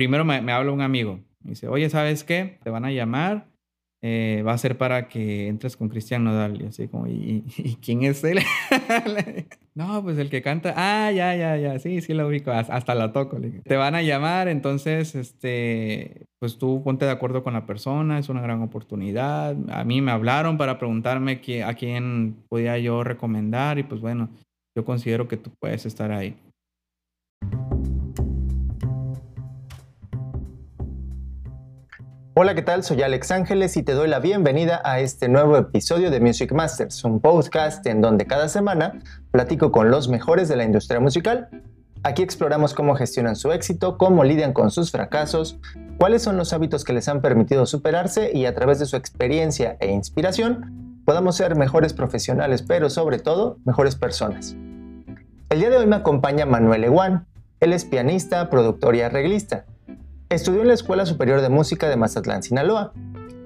primero me, me habla un amigo. Me dice, oye, ¿sabes qué? Te van a llamar eh, va a ser para que entres con Cristian Nodal. Y así como, ¿y, quién es él? no, pues el que canta. Ah, ya, ya, ya. Sí, sí lo ubico. Hasta la toco. Te van a llamar, entonces, este, pues tú ponte de acuerdo con la persona. Es una gran oportunidad. A mí me hablaron para preguntarme a quién podía yo recomendar. Y pues bueno, yo considero que tú puedes estar ahí. Hola, ¿qué tal? Soy Alex Ángeles y te doy la bienvenida a este nuevo episodio de Music Masters, un podcast en donde cada semana platico con los mejores de la industria musical. Aquí exploramos cómo gestionan su éxito, cómo lidian con sus fracasos, cuáles son los hábitos que les han permitido superarse y a través de su experiencia e inspiración podamos ser mejores profesionales, pero sobre todo mejores personas. El día de hoy me acompaña Manuel Eguán. Él es pianista, productor y arreglista. Estudió en la Escuela Superior de Música de Mazatlán, Sinaloa.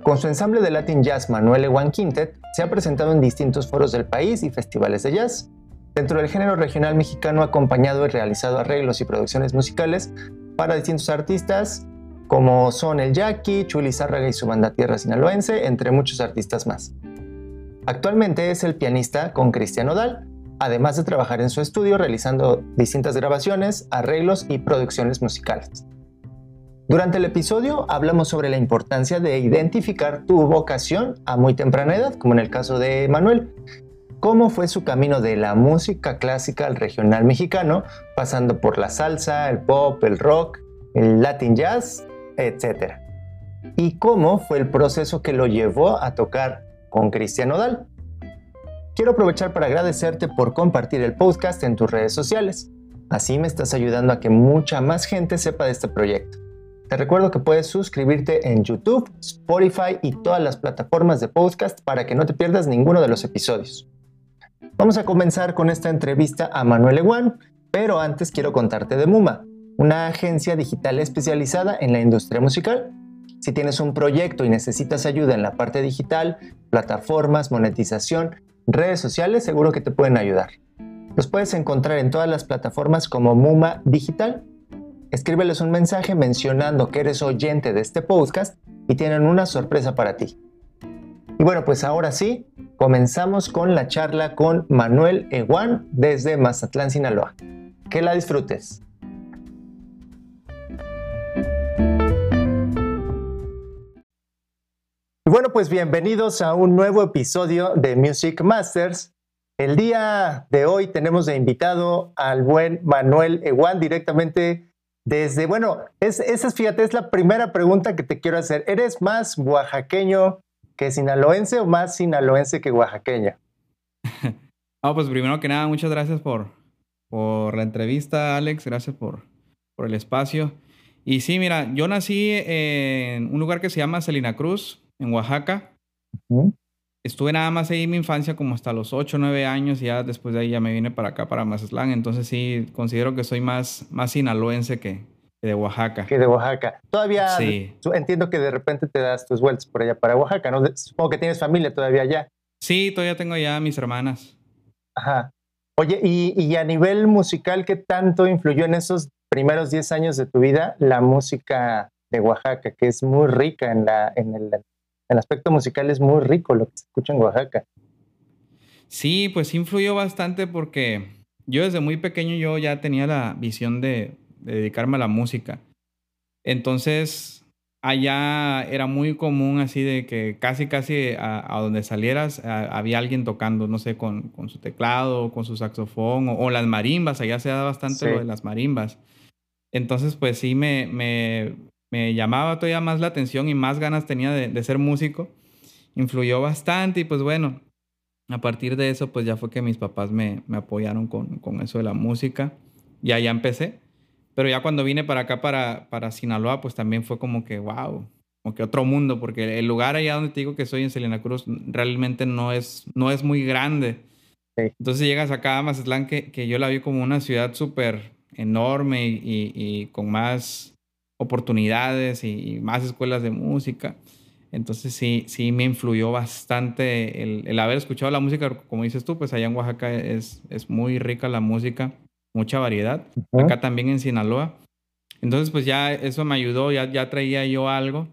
Con su ensamble de Latin Jazz Manuel Ewan Quintet, se ha presentado en distintos foros del país y festivales de jazz. Dentro del género regional mexicano ha acompañado y realizado arreglos y producciones musicales para distintos artistas como son el Jackie, Chuli Zárraga y su banda Tierra Sinaloense, entre muchos artistas más. Actualmente es el pianista con Cristian Odal, además de trabajar en su estudio realizando distintas grabaciones, arreglos y producciones musicales. Durante el episodio hablamos sobre la importancia de identificar tu vocación a muy temprana edad, como en el caso de Manuel. Cómo fue su camino de la música clásica al regional mexicano, pasando por la salsa, el pop, el rock, el latin jazz, etc. Y cómo fue el proceso que lo llevó a tocar con Cristian Odal. Quiero aprovechar para agradecerte por compartir el podcast en tus redes sociales. Así me estás ayudando a que mucha más gente sepa de este proyecto. Te recuerdo que puedes suscribirte en YouTube, Spotify y todas las plataformas de podcast para que no te pierdas ninguno de los episodios. Vamos a comenzar con esta entrevista a Manuel Eguán, pero antes quiero contarte de Muma, una agencia digital especializada en la industria musical. Si tienes un proyecto y necesitas ayuda en la parte digital, plataformas, monetización, redes sociales, seguro que te pueden ayudar. Los puedes encontrar en todas las plataformas como Muma Digital escríbeles un mensaje mencionando que eres oyente de este podcast y tienen una sorpresa para ti. Y bueno, pues ahora sí, comenzamos con la charla con Manuel Eguán desde Mazatlán, Sinaloa. Que la disfrutes. Y bueno, pues bienvenidos a un nuevo episodio de Music Masters. El día de hoy tenemos de invitado al buen Manuel Eguán directamente desde, bueno, es, esa es, fíjate, es la primera pregunta que te quiero hacer. ¿Eres más oaxaqueño que sinaloense o más sinaloense que oaxaqueña? no, pues primero que nada, muchas gracias por, por la entrevista, Alex. Gracias por, por el espacio. Y sí, mira, yo nací en un lugar que se llama Salina Cruz, en Oaxaca estuve nada más ahí en mi infancia como hasta los 8 o 9 años y ya después de ahí ya me vine para acá, para Mazatlán. Entonces sí, considero que soy más, más sinaloense que, de Oaxaca. Que de Oaxaca. Todavía sí. entiendo que de repente te das tus vueltas por allá para Oaxaca, ¿no? Supongo que tienes familia todavía allá. Sí, todavía tengo ya mis hermanas. Ajá. Oye, y, y a nivel musical, ¿qué tanto influyó en esos primeros 10 años de tu vida la música de Oaxaca, que es muy rica en, la, en el el aspecto musical es muy rico lo que se escucha en Oaxaca. Sí, pues influyó bastante porque yo desde muy pequeño yo ya tenía la visión de, dedicarme a la música. Entonces, allá era muy común así de que casi, casi a, donde salieras había alguien tocando, no sé, con, su teclado, con su saxofón o, las marimbas, allá se da bastante lo de las marimbas. Entonces, pues sí, me, me, me llamaba todavía más la atención y más ganas tenía de, ser músico. Influyó bastante y pues bueno, a partir de eso pues ya fue que mis papás me, apoyaron con, con, eso de la música y allá empecé. Pero ya cuando vine para acá, para, para Sinaloa, pues también fue como que, wow, como que otro mundo, porque el lugar allá donde te digo que soy en Selena Cruz realmente no es, no es muy grande. Entonces llegas acá a Mazatlán, que, que yo la vi como una ciudad súper enorme y, y, con más oportunidades y, más escuelas de música. Entonces sí, sí me influyó bastante el, haber escuchado la música, como dices tú, pues allá en Oaxaca es, es muy rica la música, mucha variedad. Acá también en Sinaloa. Entonces, pues ya eso me ayudó, ya, ya traía yo algo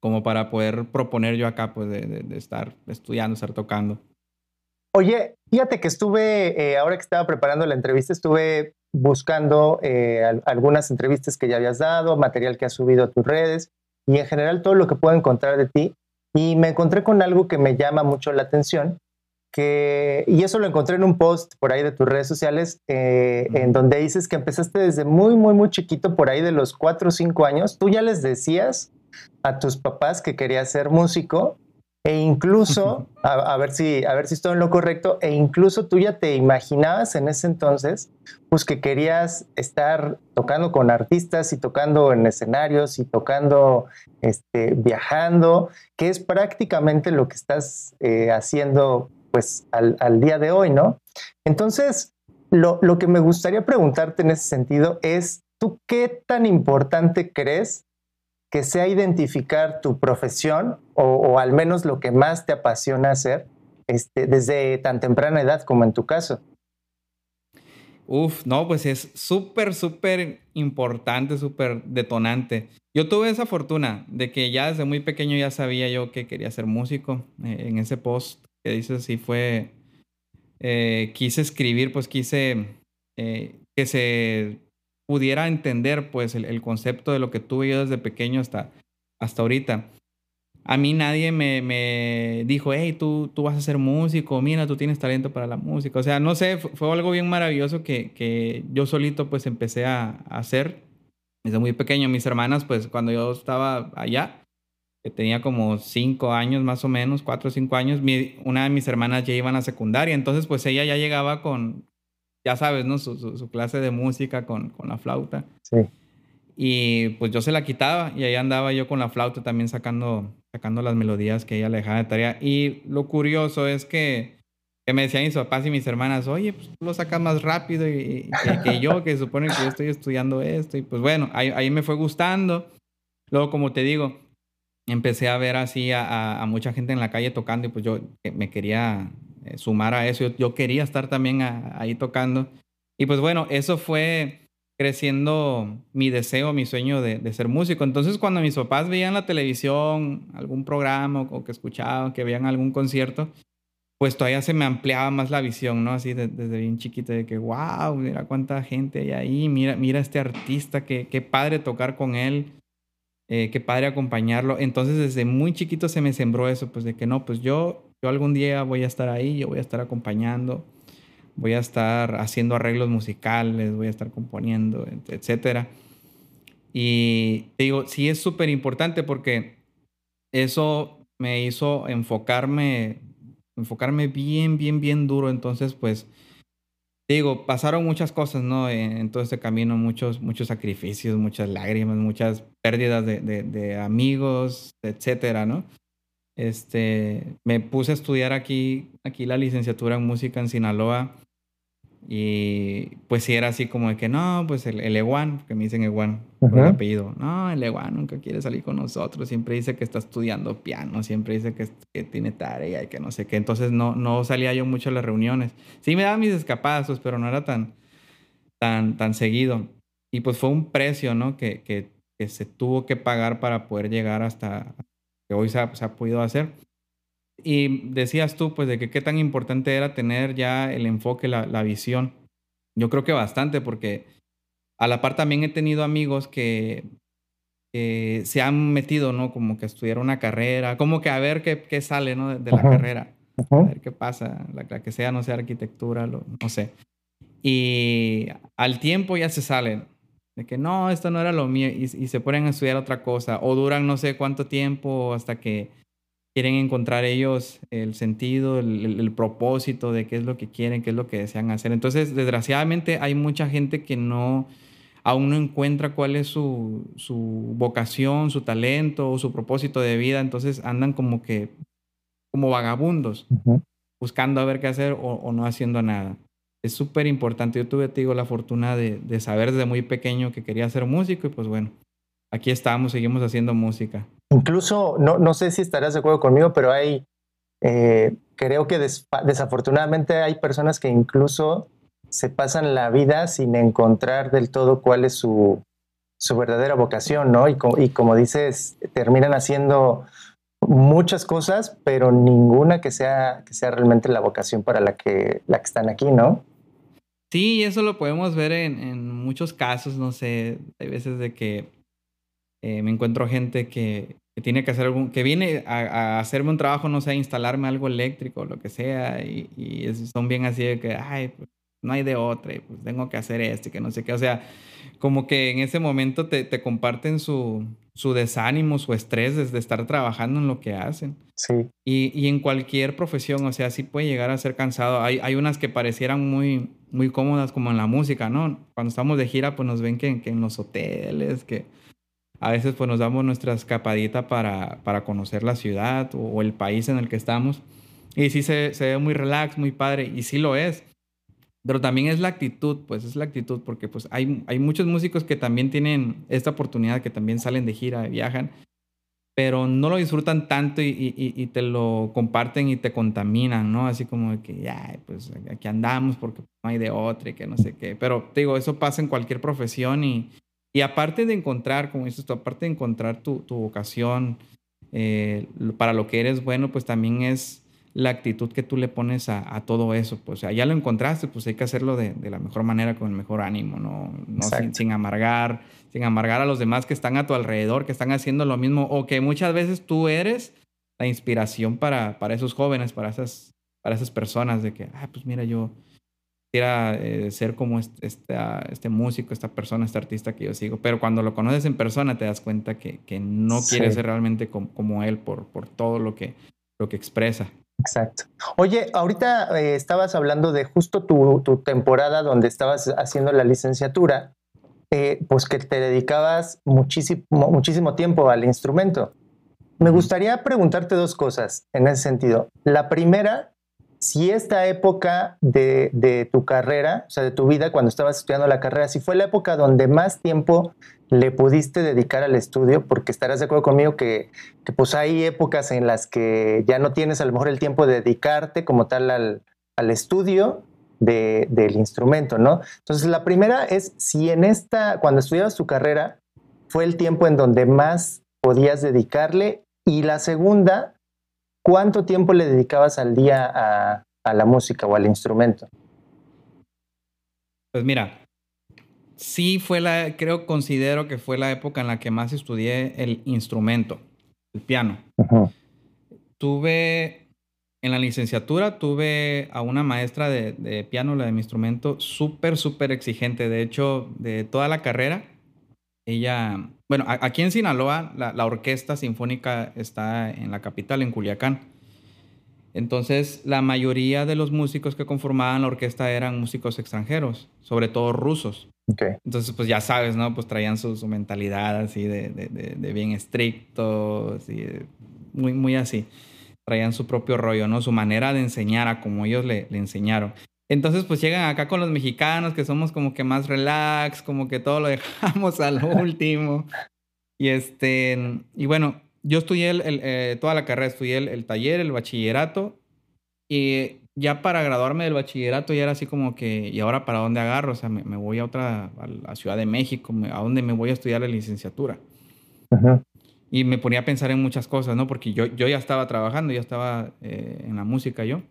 como para poder proponer yo acá, pues de, estar estudiando, estar tocando. Oye, fíjate que estuve, eh, ahora que estaba preparando la entrevista, estuve buscando eh, algunas entrevistas que ya habías dado, material que has subido a tus redes y en general todo lo que puedo encontrar de ti. Y me encontré con algo que me llama mucho la atención, que, y eso lo encontré en un post por ahí de tus redes sociales, eh, en donde dices que empezaste desde muy, muy, muy chiquito, por ahí de los 4 o 5 años. Tú ya les decías a tus papás que querías ser músico e incluso, a, ver si, a ver si estoy en lo correcto, e incluso tú ya te imaginabas en ese entonces, pues que querías estar tocando con artistas y tocando en escenarios y tocando, este, viajando, que es prácticamente lo que estás eh, haciendo pues al, día de hoy, ¿no? Entonces, lo, lo que me gustaría preguntarte en ese sentido es, ¿tú qué tan importante crees que sea identificar tu profesión o, al menos lo que más te apasiona hacer este, desde tan temprana edad como en tu caso. Uf, no, pues es súper, súper importante, súper detonante. Yo tuve esa fortuna de que ya desde muy pequeño ya sabía yo que quería ser músico. Eh, en ese post que dices, sí fue, eh, quise escribir, pues quise eh, que se pudiera entender pues el, concepto de lo que tuve yo desde pequeño hasta, hasta ahorita. A mí nadie me, me, dijo, hey, tú, tú vas a ser músico, mira, tú tienes talento para la música. O sea, no sé, fue, algo bien maravilloso que, que, yo solito pues empecé a, hacer desde muy pequeño. Mis hermanas, pues cuando yo estaba allá, que tenía como cinco años más o menos, cuatro o cinco años, una de mis hermanas ya iban a secundaria, entonces pues ella ya llegaba con, ya sabes, ¿no? Su, clase de música con, con, la flauta. Sí. Y pues yo se la quitaba y ahí andaba yo con la flauta también sacando, sacando las melodías que ella le dejaba de tarea. Y lo curioso es que, que me decían mis papás y mis hermanas, oye, pues tú lo sacas más rápido y, que, yo, que supone que yo estoy estudiando esto. Y pues bueno, ahí, ahí me fue gustando. Luego, como te digo, empecé a ver así a, a, mucha gente en la calle tocando y pues yo me quería eh, sumar a eso. Yo, quería estar también ahí tocando. Y pues bueno, eso fue creciendo mi deseo, mi sueño de, ser músico. Entonces cuando mis papás veían la televisión, algún programa o que escuchaban, que veían algún concierto, pues todavía se me ampliaba más la visión, ¿no? Así desde bien chiquito, de que, wow, mira cuánta gente hay ahí, mira, mira este artista, qué, qué padre tocar con él, eh, qué padre acompañarlo. Entonces desde muy chiquito se me sembró eso, pues de que no, pues yo yo algún día voy a estar ahí, yo voy a estar acompañando, voy a estar haciendo arreglos musicales, voy a estar componiendo, etcétera. Y digo, sí es súper importante porque eso me hizo enfocarme, enfocarme bien, bien, bien duro. Entonces, pues, digo, pasaron muchas cosas, ¿no? En, todo este camino, muchos, muchos sacrificios, muchas lágrimas, muchas pérdidas de, de amigos, etcétera, ¿no? Este, me puse a estudiar aquí, aquí la licenciatura en música en Sinaloa. Y pues sí era así como de que no, pues el, el Ewan, que me dicen Ewan por el apellido. No, el Ewan nunca quiere salir con nosotros. Siempre dice que está estudiando piano, siempre dice que, que tiene tarea y que no sé qué. Entonces no, no salía yo mucho a las reuniones. Sí me daban mis escapadas, pero no era tan, tan, tan seguido. Y pues fue un precio, ¿no? Que, que, que se tuvo que pagar para poder llegar hasta, que hoy se ha, podido hacer. Y decías tú, pues, de que qué tan importante era tener ya el enfoque, la, la visión. Yo creo que bastante, porque a la par también he tenido amigos que, se han metido, ¿no? Como que estudiar una carrera, como que a ver qué, qué sale, ¿no? De, la carrera. A ver qué pasa, la, que sea, no sé, arquitectura, lo, no sé. Y al tiempo ya se salen de que no, esto no era lo mío y, se ponen a estudiar otra cosa o duran no sé cuánto tiempo hasta que quieren encontrar ellos el sentido, el, propósito de qué es lo que quieren, qué es lo que desean hacer. Entonces, desgraciadamente hay mucha gente que no, aún no encuentra cuál es su, su vocación, su talento o su propósito de vida, entonces andan como que, como vagabundos, buscando a ver qué hacer o no haciendo nada es súper importante. Yo tuve, te digo, la fortuna de, saber desde muy pequeño que quería ser músico y pues bueno, aquí estamos, seguimos haciendo música. Incluso, no, no sé si estarás de acuerdo conmigo, pero hay, eh, creo que desafortunadamente hay personas que incluso se pasan la vida sin encontrar del todo cuál es su, su verdadera vocación, ¿no? Y, y como dices, terminan haciendo muchas cosas, pero ninguna que sea, que sea realmente la vocación para la que, la que están aquí, ¿no? Sí, eso lo podemos ver en, en muchos casos, no sé, hay veces de que eh, me encuentro gente que, que, tiene que hacer algún, que viene a, a, hacerme un trabajo, no sé, a instalarme algo eléctrico, lo que sea, y, y son bien así de que, ay, pues no hay de otra, y pues tengo que hacer esto y que no sé qué, o sea, como que en ese momento te, te comparten su, su desánimo, su estrés desde estar trabajando en lo que hacen. Sí. Y, y, en cualquier profesión, o sea, sí puede llegar a ser cansado. Hay, hay unas que parecieran muy, muy cómodas, como en la música, ¿no? Cuando estamos de gira, pues nos ven que, en los hoteles, que a veces pues nos damos nuestra escapadita para, para conocer la ciudad o, o, el país en el que estamos. Y sí se, se ve muy relax, muy padre, y sí lo es. Pero también es la actitud, pues es la actitud, porque pues hay, hay muchos músicos que también tienen esta oportunidad, que también salen de gira, viajan, pero no lo disfrutan tanto y, te lo comparten y te contaminan, ¿no? Así como que, ya, pues aquí andamos porque no hay de otra y que no sé qué. Pero te digo, eso pasa en cualquier profesión y, y aparte de encontrar, como dices tú, aparte de encontrar tu, tu vocación eh, para lo que eres bueno, pues también es la actitud que tú le pones a, a, todo eso. Pues, o sea, ya lo encontraste, pues hay que hacerlo de, de la mejor manera, con el mejor ánimo, no, no sin, sin, amargar, sin amargar a los demás que están a tu alrededor, que están haciendo lo mismo, o que muchas veces tú eres la inspiración para, para esos jóvenes, para esas, para esas personas, de que, ah, pues mira, yo quisiera eh, ser como este, este, este, músico, esta persona, este artista que yo sigo, pero cuando lo conoces en persona te das cuenta que, que no sí. quieres ser realmente como, como él por, por todo lo que, lo que expresa. Exacto. Oye, ahorita eh, estabas hablando de justo tu, tu, temporada donde estabas haciendo la licenciatura, eh, pues que te dedicabas muchísimo, muchísimo tiempo al instrumento. Me gustaría preguntarte dos cosas en ese sentido. La primera, si esta época de, de, tu carrera, o sea, de tu vida cuando estabas estudiando la carrera, si fue la época donde más tiempo le pudiste dedicar al estudio, porque estarás de acuerdo conmigo que, que, pues hay épocas en las que ya no tienes a lo mejor el tiempo de dedicarte como tal al, al estudio de, del instrumento, ¿no? Entonces, la primera es si en esta, cuando estudiabas tu carrera, fue el tiempo en donde más podías dedicarle, y la segunda, ¿cuánto tiempo le dedicabas al día a, a la música o al instrumento? Pues mira, sí fue la, creo, considero que fue la época en la que más estudié el instrumento, el piano. Tuve, en la licenciatura, tuve a una maestra de, de piano, la de mi instrumento, súper, súper exigente. De hecho, de toda la carrera, ella, bueno, aquí en Sinaloa, la, la orquesta sinfónica está en la capital, en Culiacán. Entonces, la mayoría de los músicos que conformaban la orquesta eran músicos extranjeros, sobre todo rusos. Okay. Entonces, pues ya sabes, ¿no? Pues traían su, su mentalidad así de, de, de, de, bien estricto, así, muy, muy así. Traían su propio rollo, ¿no? Su manera de enseñar a como ellos le, le enseñaron. Entonces, pues llegan acá con los mexicanos, que somos como que más relax, como que todo lo dejamos al último. Y este, y bueno, yo estudié el, el, eh, toda la carrera, estudié el, el, taller, el bachillerato, y ya para graduarme del bachillerato ya era así como que, ¿y ahora para dónde agarro? O sea, me, me voy a otra, a la Ciudad de México, me, ¿a dónde me voy a estudiar la licenciatura? Y me ponía a pensar en muchas cosas, ¿no? Porque yo, yo ya estaba trabajando, ya estaba eh, en la música yo.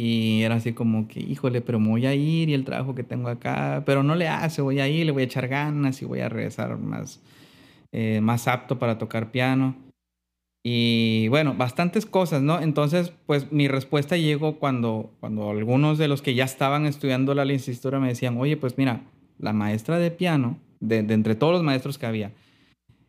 Y era así como que, híjole, pero me voy a ir y el trabajo que tengo acá, pero no le hace, voy a ir, le voy a echar ganas y voy a regresar más, eh, más apto para tocar piano. Y bueno, bastantes cosas, ¿no? Entonces, pues mi respuesta llegó cuando, cuando algunos de los que ya estaban estudiando la licenciatura me decían, oye, pues mira, la maestra de piano, de, entre todos los maestros que había,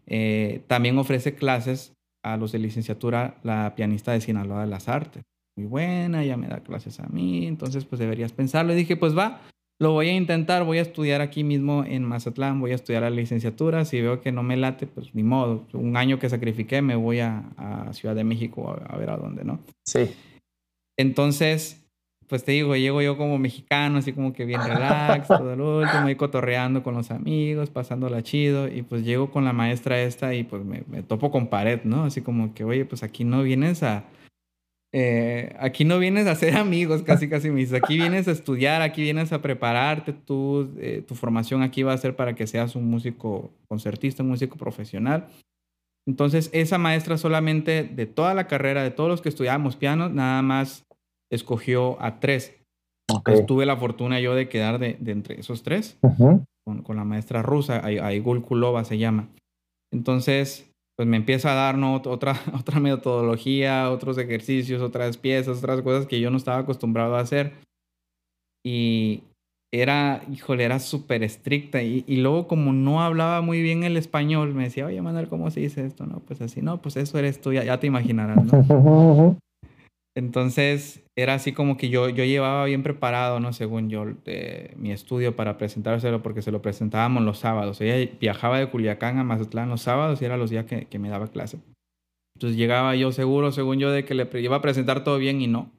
eh, también ofrece clases a los de licenciatura, la pianista de Sinaloa de las Artes muy buena, ya me da clases a mí, entonces pues deberías pensarlo. Y dije, pues va, lo voy a intentar, voy a estudiar aquí mismo en Mazatlán, voy a estudiar la licenciatura, si veo que no me late, pues ni modo, un año que sacrifiqué me voy a, a Ciudad de México a, a, ver a dónde, ¿no? Sí. Entonces, pues te digo, llego yo como mexicano, así como que bien relax, todo el último, ahí cotorreando con los amigos, pasándola chido, y pues llego con la maestra esta y pues me, me topo con pared, ¿no? Así como que, oye, pues aquí no vienes a eh, aquí no vienes a ser amigos, casi casi me dices, aquí vienes a estudiar, aquí vienes a prepararte, tú, eh, tu formación aquí va a ser para que seas un músico concertista, un músico profesional. Entonces, esa maestra solamente de toda la carrera, de todos los que estudiábamos piano, nada más escogió a tres. tuve la fortuna yo de quedar de, entre esos tres con, con, la maestra rusa, Aigul Kulova se llama. Entonces, pues me empieza a dar otra, otra metodología, otros ejercicios, otras piezas, otras cosas que yo no estaba acostumbrado a hacer. Y era, híjole, era súper estricta. Y, y, luego como no hablaba muy bien el español, me decía, oye, Manuel, ¿cómo se dice esto? No, pues así, no, pues eso eres tú, ya, ya te imaginarás, ¿no? Entonces era así como que yo, yo llevaba bien preparado, ¿no? Según yo, mi estudio para presentárselo, porque se lo presentábamos los sábados. Ella viajaba de Culiacán a Mazatlán los sábados y eran los días que, me daba clase. Entonces llegaba yo seguro, según yo, de que le iba a presentar todo bien y no.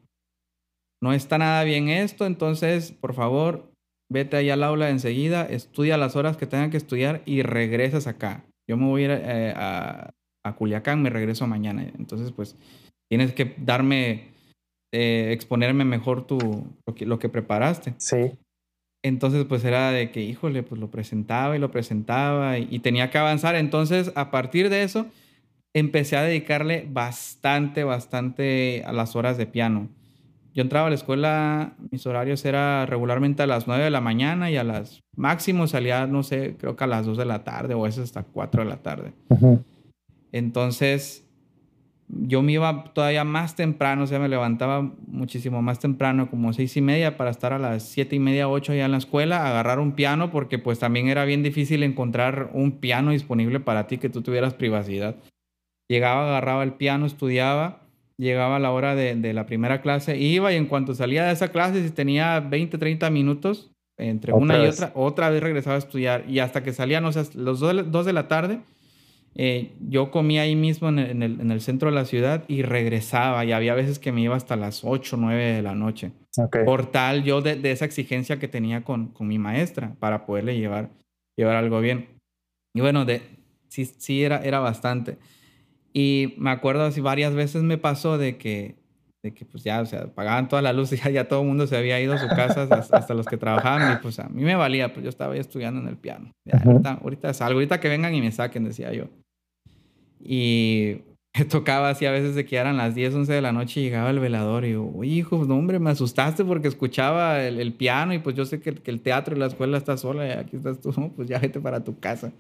No está nada bien esto, entonces, por favor, vete allá al aula enseguida, estudia las horas que tengan que estudiar y regresas acá. Yo me voy a eh, a, a Culiacán, me regreso mañana. Entonces, pues, tienes que darme eh, exponerme mejor tu, lo, que, lo que preparaste. Sí. Entonces, pues era de que, híjole, pues lo presentaba y lo presentaba y, tenía que avanzar. Entonces, a partir de eso, empecé a dedicarle bastante, bastante a las horas de piano. Yo entraba a la escuela, mis horarios eran regularmente a las 9 de la mañana y a las máximo salía, no sé, creo que a las 2 de la tarde o a veces hasta 4 de la tarde. Entonces, yo me iba todavía más temprano, o sea, me levantaba muchísimo más temprano, como seis y media, para estar a las siete y media, ocho allá en la escuela, agarrar un piano, porque pues también era bien difícil encontrar un piano disponible para ti, que tú tuvieras privacidad. Llegaba, agarraba el piano, estudiaba, llegaba a la hora de, de la primera clase, iba y en cuanto salía de esa clase, si tenía 20, 30 minutos, entre una y otra, otra vez regresaba a estudiar. Y hasta que salía, no sé, los dos de la tarde, eh, yo comía ahí mismo en el, en, el, centro de la ciudad y regresaba y había veces que me iba hasta las 8 o 9 de la noche. Por tal yo de, de, esa exigencia que tenía con, con mi maestra para poderle llevar, llevar algo bien. Y bueno, de, sí, sí era, era bastante. Y me acuerdo así varias veces me pasó de que, de que pues ya, o sea, pagaban toda la luz y ya, ya todo el mundo se había ido a su casa, hasta, los que trabajaban, y pues a mí me valía, pues yo estaba ahí estudiando en el piano. ahorita, ahorita salgo, ahorita que vengan y me saquen, decía yo. Y tocaba así a veces de que eran las 10, 11 de la noche y llegaba el velador y yo, hijo, no, hombre, me asustaste porque escuchaba el, piano y pues yo sé que, que, el teatro y la escuela está sola y aquí estás tú, pues ya vete para tu casa.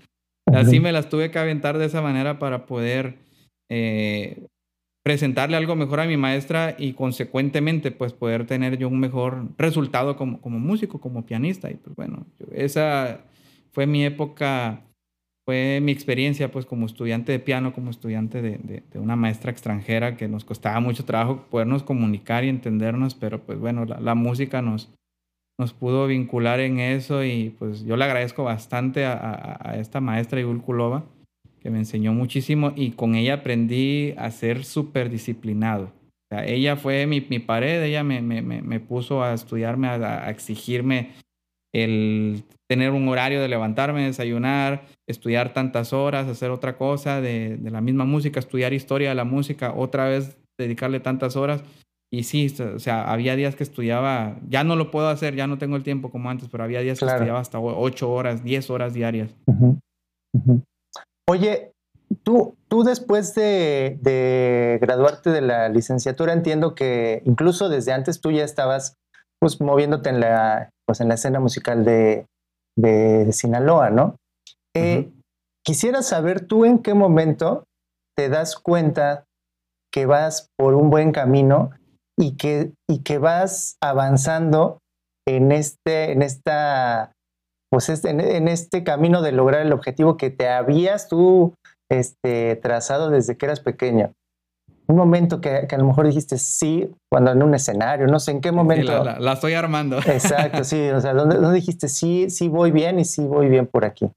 Así me las tuve que aventar de esa manera para poder eh, presentarle algo mejor a mi maestra y consecuentemente pues poder tener yo un mejor resultado como, como músico, como pianista. Y pues bueno, esa fue mi época fue mi experiencia pues como estudiante de piano, como estudiante de, una maestra extranjera que nos costaba mucho trabajo podernos comunicar y entendernos, pero pues bueno, la, música nos, nos pudo vincular en eso y pues yo le agradezco bastante a, a, esta maestra Igul Kulova que me enseñó muchísimo y con ella aprendí a ser súper disciplinado. O ella fue mi, pared, ella me, me, me, puso a estudiarme, a exigirme el tener un horario de levantarme, desayunar, estudiar tantas horas, hacer otra cosa de, de, la misma música, estudiar historia de la música, otra vez dedicarle tantas horas. Y sí, o sea, había días que estudiaba, ya no lo puedo hacer, ya no tengo el tiempo como antes, pero había días que estudiaba hasta ocho horas, diez horas diarias. Oye, tú, tú después de, de, graduarte de la licenciatura, entiendo que incluso desde antes tú ya estabas pues moviéndote en la, pues, en la escena musical de, de Sinaloa, ¿no? Eh, quisiera saber tú en qué momento te das cuenta que vas por un buen camino y que, y que vas avanzando en este, en esta, pues este, en, este camino de lograr el objetivo que te habías tú este, trazado desde que eras pequeño un momento que, a lo mejor dijiste sí cuando en un escenario, no sé en qué momento. la, estoy armando. Exacto, sí, o sea, ¿dónde, dijiste sí, sí voy bien y sí voy bien por aquí?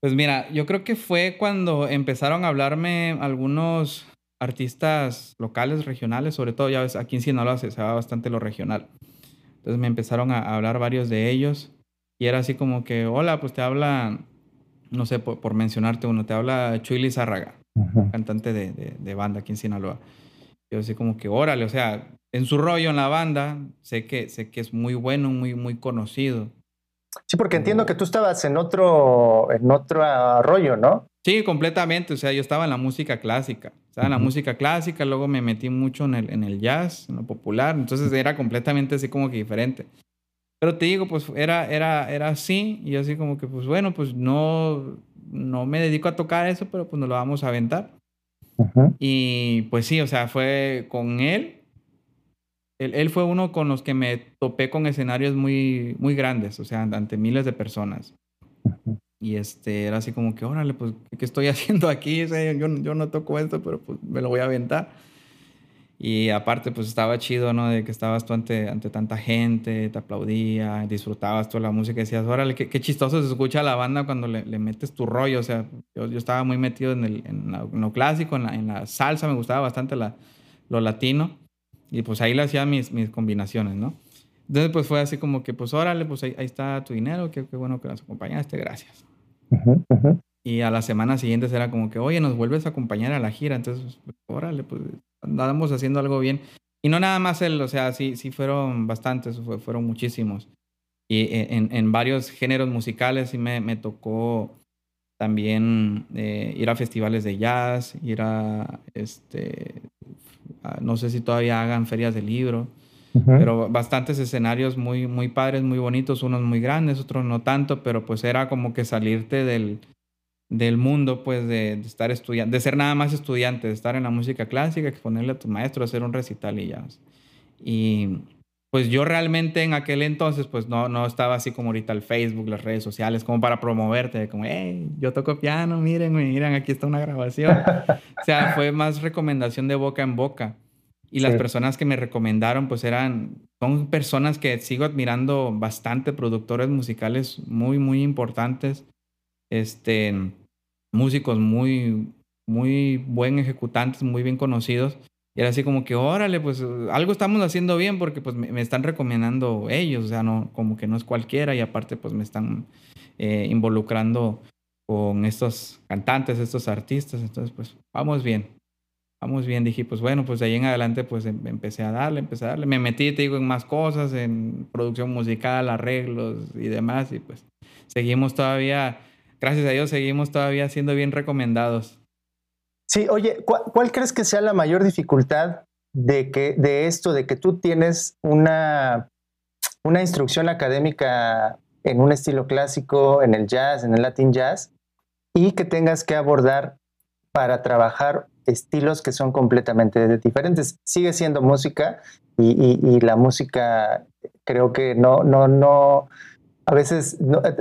Pues mira, yo creo que fue cuando empezaron a hablarme algunos artistas locales, regionales, sobre todo ya ves, aquí en Sinaloa se, se va bastante lo regional. Entonces me empezaron a hablar varios de ellos y era así como que, hola, pues te habla, no sé, por, por mencionarte uno, te habla Chuy Lizárraga cantante de, de, banda aquí en Sinaloa. Yo así como que, órale, o sea, en su rollo en la banda, sé que, sé que es muy bueno, muy, muy conocido. Sí, porque entiendo que tú estabas en otro, en otro rollo, ¿no? Sí, completamente. O sea, yo estaba en la música clásica. Estaba en la música clásica, luego me metí mucho en el, en el jazz, en lo popular. Entonces era completamente así como que diferente. Pero te digo, pues era, era, era así. Y así como que, pues bueno, pues no, no me dedico a tocar eso, pero pues nos lo vamos a aventar. Y pues sí, o sea, fue con él él, fue uno con los que me topé con escenarios muy, muy grandes, o sea, ante miles de personas. Y este, era así como que, órale, pues, ¿qué estoy haciendo aquí? yo, yo no toco esto, pero pues me lo voy a aventar. Y aparte, pues estaba chido, ¿no? De que estabas tú ante, ante tanta gente, te aplaudía, disfrutabas toda la música decías, órale, qué, qué chistoso se escucha la banda cuando le, le metes tu rollo. O sea, yo, yo estaba muy metido en, el, en, lo clásico, en la, en la, salsa, me gustaba bastante la, lo latino. Y pues ahí le hacía mis, mis combinaciones, ¿no? Entonces pues fue así como que, pues órale, pues ahí, está tu dinero, qué, qué, bueno que nos acompañaste, gracias. Y a las semanas siguientes era como que, oye, nos vuelves a acompañar a la gira, entonces, pues, órale, pues andábamos haciendo algo bien. Y no nada más él, o sea, sí, sí fueron bastantes, fueron muchísimos. Y e, en, en, varios géneros musicales sí me, me tocó también eh, ir a festivales de jazz, ir a este, Ah, no sé si todavía hagan ferias de libro, pero bastantes escenarios muy, muy padres, muy bonitos, unos muy grandes, otros no tanto, pero pues era como que salirte del, del mundo, pues de, estar estudiando, de ser nada más estudiante, de estar en la música clásica, exponerle a tu maestro, hacer un recital y ya. Y pues yo realmente en aquel entonces, pues no, no estaba así como ahorita el Facebook, las redes sociales, como para promoverte, como, hey, yo toco piano, miren, miren, aquí está una grabación. o sea, fue más recomendación de boca en boca. Y las personas que me recomendaron, pues eran, son personas que sigo admirando bastante, productores musicales muy, muy importantes, este, músicos muy, muy buen ejecutantes, muy bien conocidos. Y era así como que, órale, pues algo estamos haciendo bien porque pues me, están recomendando ellos, o sea, no, como que no es cualquiera y aparte pues me están eh, involucrando con estos cantantes, estos artistas, entonces pues vamos bien, vamos bien, dije, pues bueno, pues de ahí en adelante pues em, empecé a darle, empecé a darle, me metí, te digo, en más cosas, en producción musical, arreglos y demás y pues seguimos todavía, gracias a Dios, seguimos todavía siendo bien recomendados. Sí, oye, ¿cuál, crees que sea la mayor dificultad de, que, de esto, de que tú tienes una, una instrucción académica en un estilo clásico, en el jazz, en el latin jazz, y que tengas que abordar para trabajar estilos que son completamente diferentes. Sigue siendo música y, la música creo que no, no, no, a veces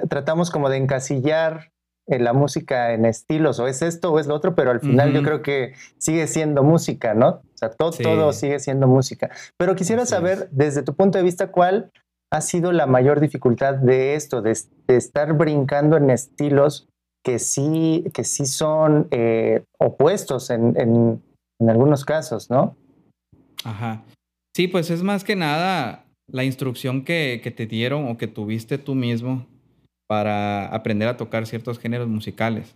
tratamos como de encasillar en la música en estilos, o es esto o es lo otro, pero al final yo creo que sigue siendo música, ¿no? O sea, todo, todo sigue siendo música. Pero quisiera saber, desde tu punto de vista, cuál ha sido la mayor dificultad de esto, de, estar brincando en estilos que sí, que sí son eh, opuestos en, en, en algunos casos, ¿no? Ajá. Sí, pues es más que nada la instrucción que, que te dieron o que tuviste tú mismo para aprender a tocar ciertos géneros musicales.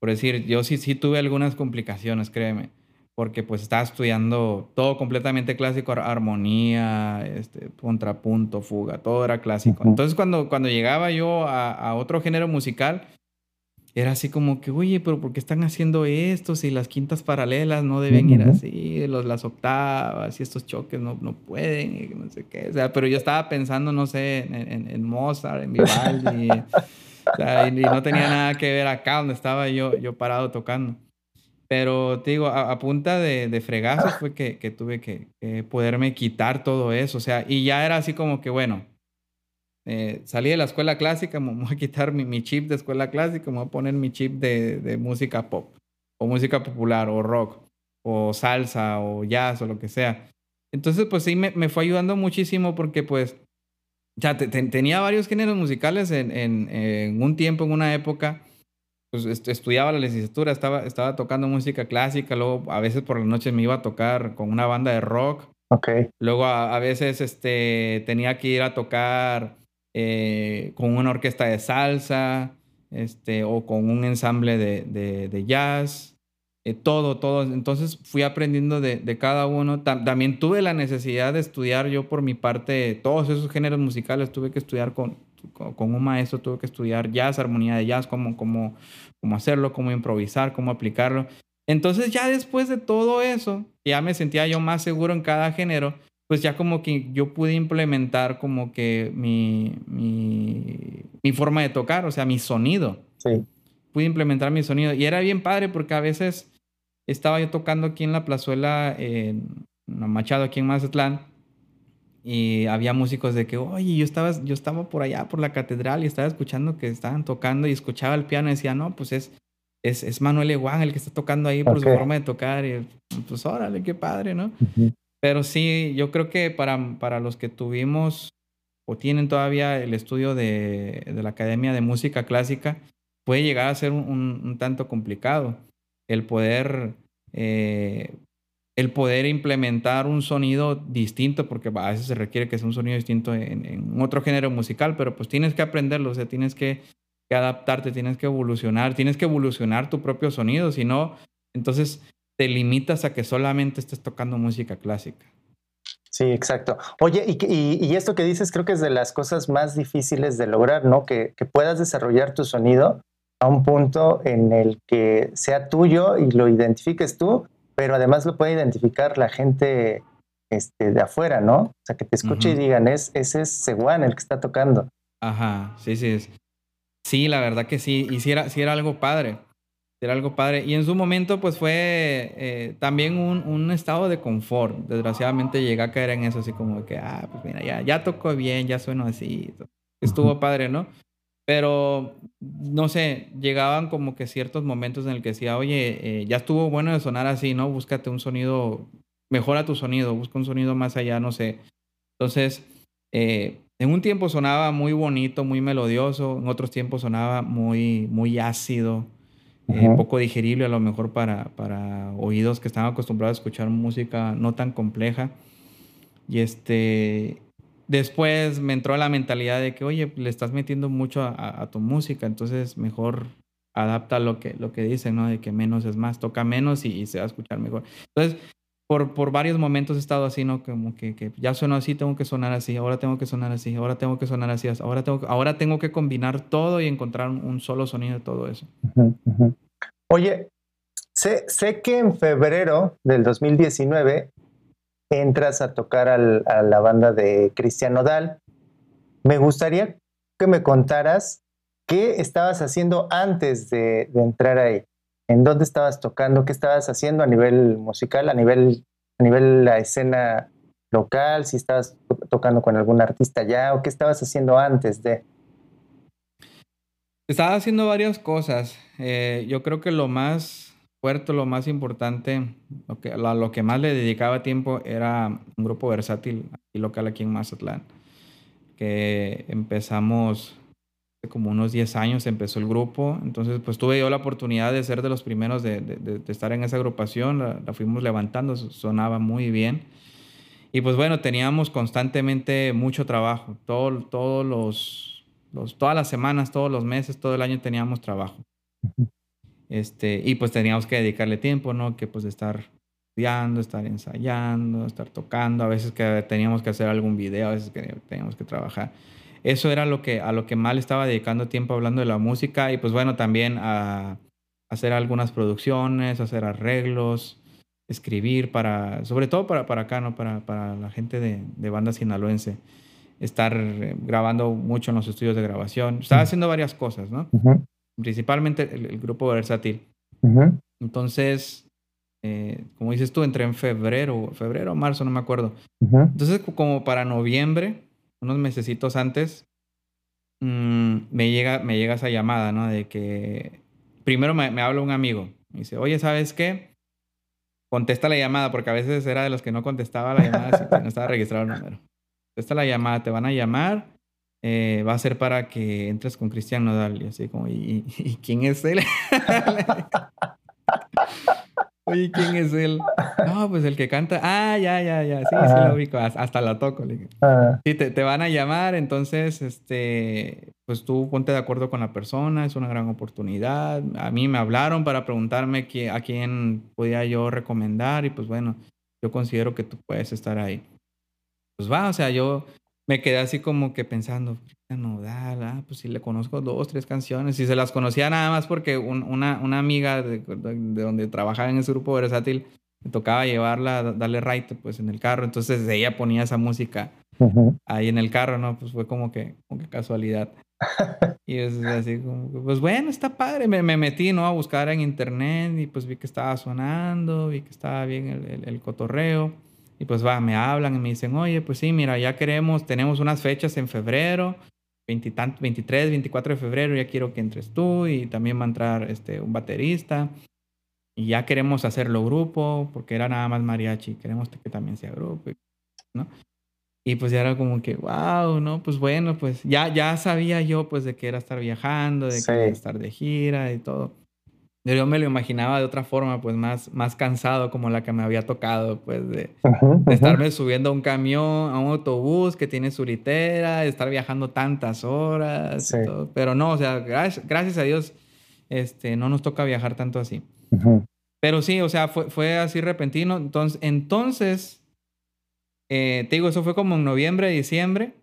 Por decir, yo sí, sí tuve algunas complicaciones, créeme, porque pues estaba estudiando todo completamente clásico, armonía, este, contrapunto, fuga, todo era clásico. Entonces cuando, cuando llegaba yo a, a otro género musical, era así como que, oye, pero ¿por qué están haciendo esto? Si las quintas paralelas no deben ir así, los, las octavas y estos choques no, no pueden, y no sé qué. O sea, pero yo estaba pensando, no sé, en, en, Mozart, en Vivaldi, o sea, y, no tenía nada que ver acá donde estaba yo, yo parado tocando. Pero te digo, a, punta de, de, fregazos fue que, que tuve que, que poderme quitar todo eso. O sea, y ya era así como que, bueno, eh, salí de la escuela clásica, me voy a quitar mi, chip de escuela clásica, me voy a poner mi chip de, música pop, o música popular, o rock, o salsa, o jazz, o lo que sea. Entonces, pues sí, me, fue ayudando muchísimo porque, pues, ya tenía varios géneros musicales en, en, un tiempo, en una época. Pues estudiaba la licenciatura, estaba, estaba tocando música clásica, luego a veces por la noche me iba a tocar con una banda de rock. Okay. Luego a, a veces este, tenía que ir a tocar eh, con una orquesta de salsa este, o con un ensamble de, de, jazz. eh, todo, todo. Entonces fui aprendiendo de, de cada uno. también tuve la necesidad de estudiar yo por mi parte todos esos géneros musicales. Tuve que estudiar con, con, un maestro, tuve que estudiar jazz, armonía de jazz, cómo, cómo, cómo hacerlo, cómo improvisar, cómo aplicarlo. Entonces ya después de todo eso, ya me sentía yo más seguro en cada género, pues ya como que yo pude implementar como que mi, mi, mi forma de tocar, o sea, mi sonido. Sí. Pude implementar mi sonido. Y era bien padre porque a veces estaba yo tocando aquí en la plazuela, en Machado, aquí en Mazatlán, y había músicos de que, oye, yo estaba, yo estaba por allá, por la catedral, y estaba escuchando que estaban tocando y escuchaba el piano y decía, no, pues es, es, es Manuel Eguán el que está tocando ahí por su forma de tocar. Y pues órale, qué padre, ¿no? Pero sí, yo creo que para, para los que tuvimos o tienen todavía el estudio de, de la Academia de Música Clásica, puede llegar a ser un, tanto complicado el poder, eh, el poder implementar un sonido distinto, porque a veces se requiere que sea un sonido distinto en, en otro género musical, pero pues tienes que aprenderlo, o sea, tienes que que adaptarte, tienes que evolucionar, tienes que evolucionar tu propio sonido, si no, entonces te limitas a que solamente estés tocando música clásica. Sí, exacto. Oye, y, esto que dices creo que es de las cosas más difíciles de lograr, ¿no? Que, puedas desarrollar tu sonido a un punto en el que sea tuyo y lo identifiques tú, pero además lo puede identificar la gente este, de afuera, ¿no? O sea, que te escuche y digan, es, ese es Seguan el que está tocando. Ajá, sí, sí. Sí, la verdad que sí. Y sí era, era algo padre. Era algo padre. Y en su momento, pues fue eh, también un, un, estado de confort. Desgraciadamente llegué a caer en eso, así como que, ah, pues mira, ya, ya tocó bien, ya sueno así. Estuvo padre, ¿no? Pero, no sé, llegaban como que ciertos momentos en el que decía, oye, eh, ya estuvo bueno de sonar así, ¿no? Búscate un sonido, mejora tu sonido, busca un sonido más allá, no sé. Entonces, eh, en un tiempo sonaba muy bonito, muy melodioso, en otros tiempos sonaba muy, muy ácido, eh, poco digerible a lo mejor para, para oídos que están acostumbrados a escuchar música no tan compleja. Y este, después me entró la mentalidad de que, oye, le estás metiendo mucho a, a tu música, entonces mejor adapta lo que, lo que dicen, ¿no? De que menos es más, toca menos y, y se va a escuchar mejor. Entonces, por, por varios momentos he estado así, ¿no? Como que, que, ya sueno así, tengo que sonar así, ahora tengo que sonar así, ahora tengo que sonar así, ahora tengo, ahora tengo que combinar todo y encontrar un, solo sonido de todo eso. Oye, sé, sé, que en febrero del 2019 entras a tocar al, a la banda de Cristian Nodal. Me gustaría que me contaras qué estabas haciendo antes de, de entrar ahí en dónde estabas tocando, qué estabas haciendo a nivel musical, a nivel, a nivel la escena local, si estabas tocando con algún artista ya o qué estabas haciendo antes de... Estaba haciendo varias cosas. Eh, yo creo que lo más fuerte, lo más importante, lo que, lo que más le dedicaba tiempo era un grupo versátil y local aquí en Mazatlán, que empezamos como unos 10 años empezó el grupo, entonces pues tuve yo la oportunidad de ser de los primeros de, de, estar en esa agrupación, la, fuimos levantando, sonaba muy bien. Y pues bueno, teníamos constantemente mucho trabajo, todo, todos los, los, todas las semanas, todos los meses, todo el año teníamos trabajo. Este, y pues teníamos que dedicarle tiempo, ¿no? Que pues estar estudiando, estar ensayando, estar tocando, a veces que teníamos que hacer algún video, a veces que teníamos que trabajar eso era lo que, a lo que más le estaba dedicando tiempo hablando de la música y pues bueno, también a hacer algunas producciones, hacer arreglos, escribir para, sobre todo para, para acá, ¿no? Para, para la gente de, de banda sinaloense. Estar eh, grabando mucho en los estudios de grabación. Estaba haciendo varias cosas, ¿no? Principalmente el, grupo versátil. Entonces, eh, como dices tú, entré en febrero, febrero o marzo, no me acuerdo. Entonces, como para noviembre, unos mesecitos antes, mm, me, llega, me llega esa llamada, ¿no? De que primero me, me habla un amigo. Me dice, oye, ¿sabes qué? Contesta la llamada, porque a veces era de los que no contestaba la llamada, si no estaba registrado el número. Contesta la llamada, te van a llamar, eh, va a ser para que entres con Cristian Nodal. Y así como, ¿y, y quién es él? Oye, ¿quién es él? No, pues el que canta. Ah, ya, ya, ya. Sí, sí lo ubico. Hasta la toco. Ah. Sí, te, te, van a llamar. Entonces, este, pues tú ponte de acuerdo con la persona, es una gran oportunidad. A mí me hablaron para preguntarme a quién podía yo recomendar y pues bueno, yo considero que tú puedes estar ahí. Pues va, o sea, yo me quedé así como que pensando, no, ah, pues si le conozco dos, tres canciones, y se las conocía nada más porque una, una amiga de, de, donde trabajaba en ese grupo versátil me tocaba llevarla, darle right pues en el carro, entonces ella ponía esa música ahí en el carro, ¿no? Pues fue como que, como que casualidad. y es así como, pues bueno, está padre. Me, me, metí, ¿no? A buscar en internet y pues vi que estaba sonando, vi que estaba bien el, el, cotorreo. Y pues va, me hablan y me dicen, oye, pues sí, mira, ya queremos, tenemos unas fechas en febrero, 23, 24 de febrero, ya quiero que entres tú y también va a entrar este, un baterista. Y ya queremos hacerlo grupo, porque era nada más mariachi, queremos que también sea grupo, ¿no? Y pues ya era como que, wow, ¿no? Pues bueno, pues ya, ya sabía yo pues de que era estar viajando, de que era estar de gira y todo. Yo me lo imaginaba de otra forma, pues más, más cansado como la que me había tocado, pues de, estarme subiendo a un camión, a un autobús que tiene su litera, de estar viajando tantas horas. Y todo. Pero no, o sea, gracias, gracias, a Dios, este, no nos toca viajar tanto así. Pero sí, o sea, fue, fue así repentino. Entonces, entonces eh, te digo, eso fue como en noviembre, diciembre.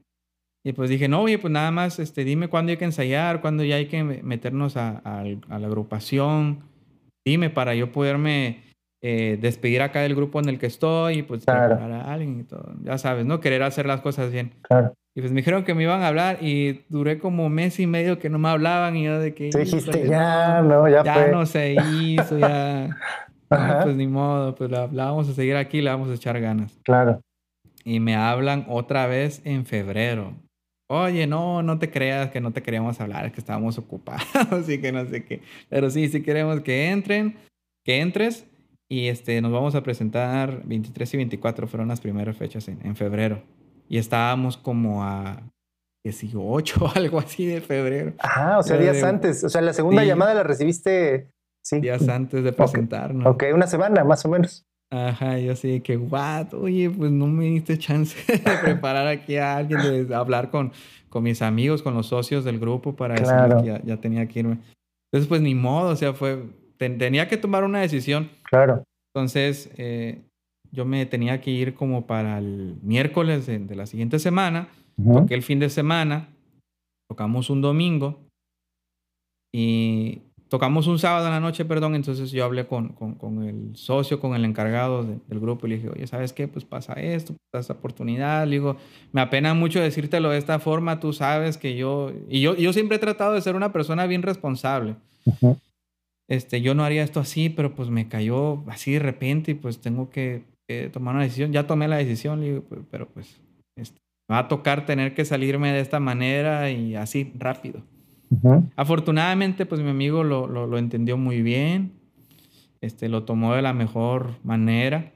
Y pues dije, no, oye, pues nada más, este, dime cuándo hay que ensayar, cuándo ya hay que meternos a, la agrupación. Dime para yo poderme eh, despedir acá del grupo en el que estoy y pues preparar a alguien y todo. Ya sabes, ¿no? Querer hacer las cosas bien. Y pues me dijeron que me iban a hablar y duré como mes y medio que no me hablaban y yo de que... dijiste, ya, no, ya, ya no se hizo, ya... pues ni modo, pues la, la, vamos a seguir aquí, la vamos a echar ganas. Claro y me hablan otra vez en febrero. Oye, no, no te creas que no te queríamos hablar, que estábamos ocupados y que no sé qué. Pero sí, sí queremos que entren, que entres y este, nos vamos a presentar 23 y 24 fueron las primeras fechas en, en febrero. Y estábamos como a 18 o algo así de febrero. Ah, o sea, días antes. O sea, la segunda llamada la recibiste. Sí. Días antes de presentarnos. ok, una semana más o menos. Ajá, yo así que, what, oye, pues no me diste chance de preparar aquí a alguien, de hablar con, con mis amigos, con los socios del grupo para decirles que ya, tenía que irme. Entonces, pues ni modo, o sea, fue, tenía que tomar una decisión. Claro. Entonces, eh, yo me tenía que ir como para el miércoles de, la siguiente semana, toqué el fin de semana, tocamos un domingo y tocamos un sábado en la noche, perdón, entonces yo hablé con, con, el socio, con el encargado del grupo y le dije, oye, ¿sabes qué? Pues pasa esto, pasa esta oportunidad. Le digo, me apena mucho decírtelo de esta forma, tú sabes que yo, y yo, yo siempre he tratado de ser una persona bien responsable. este, yo no haría esto así, pero pues me cayó así de repente y pues tengo que tomar una decisión. Ya tomé la decisión, le digo, pero pues este, me va a tocar tener que salirme de esta manera y así rápido. Afortunadamente, pues mi amigo lo, lo, entendió muy bien, este, lo tomó de la mejor manera,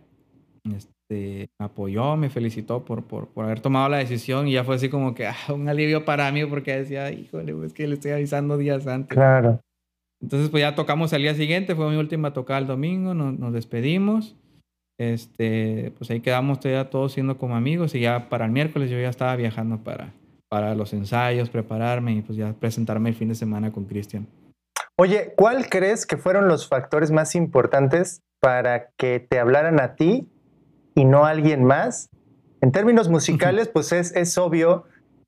este, me apoyó, me felicitó por, por, por, haber tomado la decisión y ya fue así como que ah, un alivio para mí porque decía, híjole, pues que le estoy avisando días antes. Claro. Entonces, pues ya tocamos el día siguiente, fue mi última tocada el domingo, nos, nos despedimos. Este, pues ahí quedamos todavía todos siendo como amigos y ya para el miércoles yo ya estaba viajando para, para los ensayos, prepararme y pues ya presentarme el fin de semana con Cristian. Oye, ¿cuál crees que fueron los factores más importantes para que te hablaran a ti y no a alguien más? En términos musicales, pues es, es obvio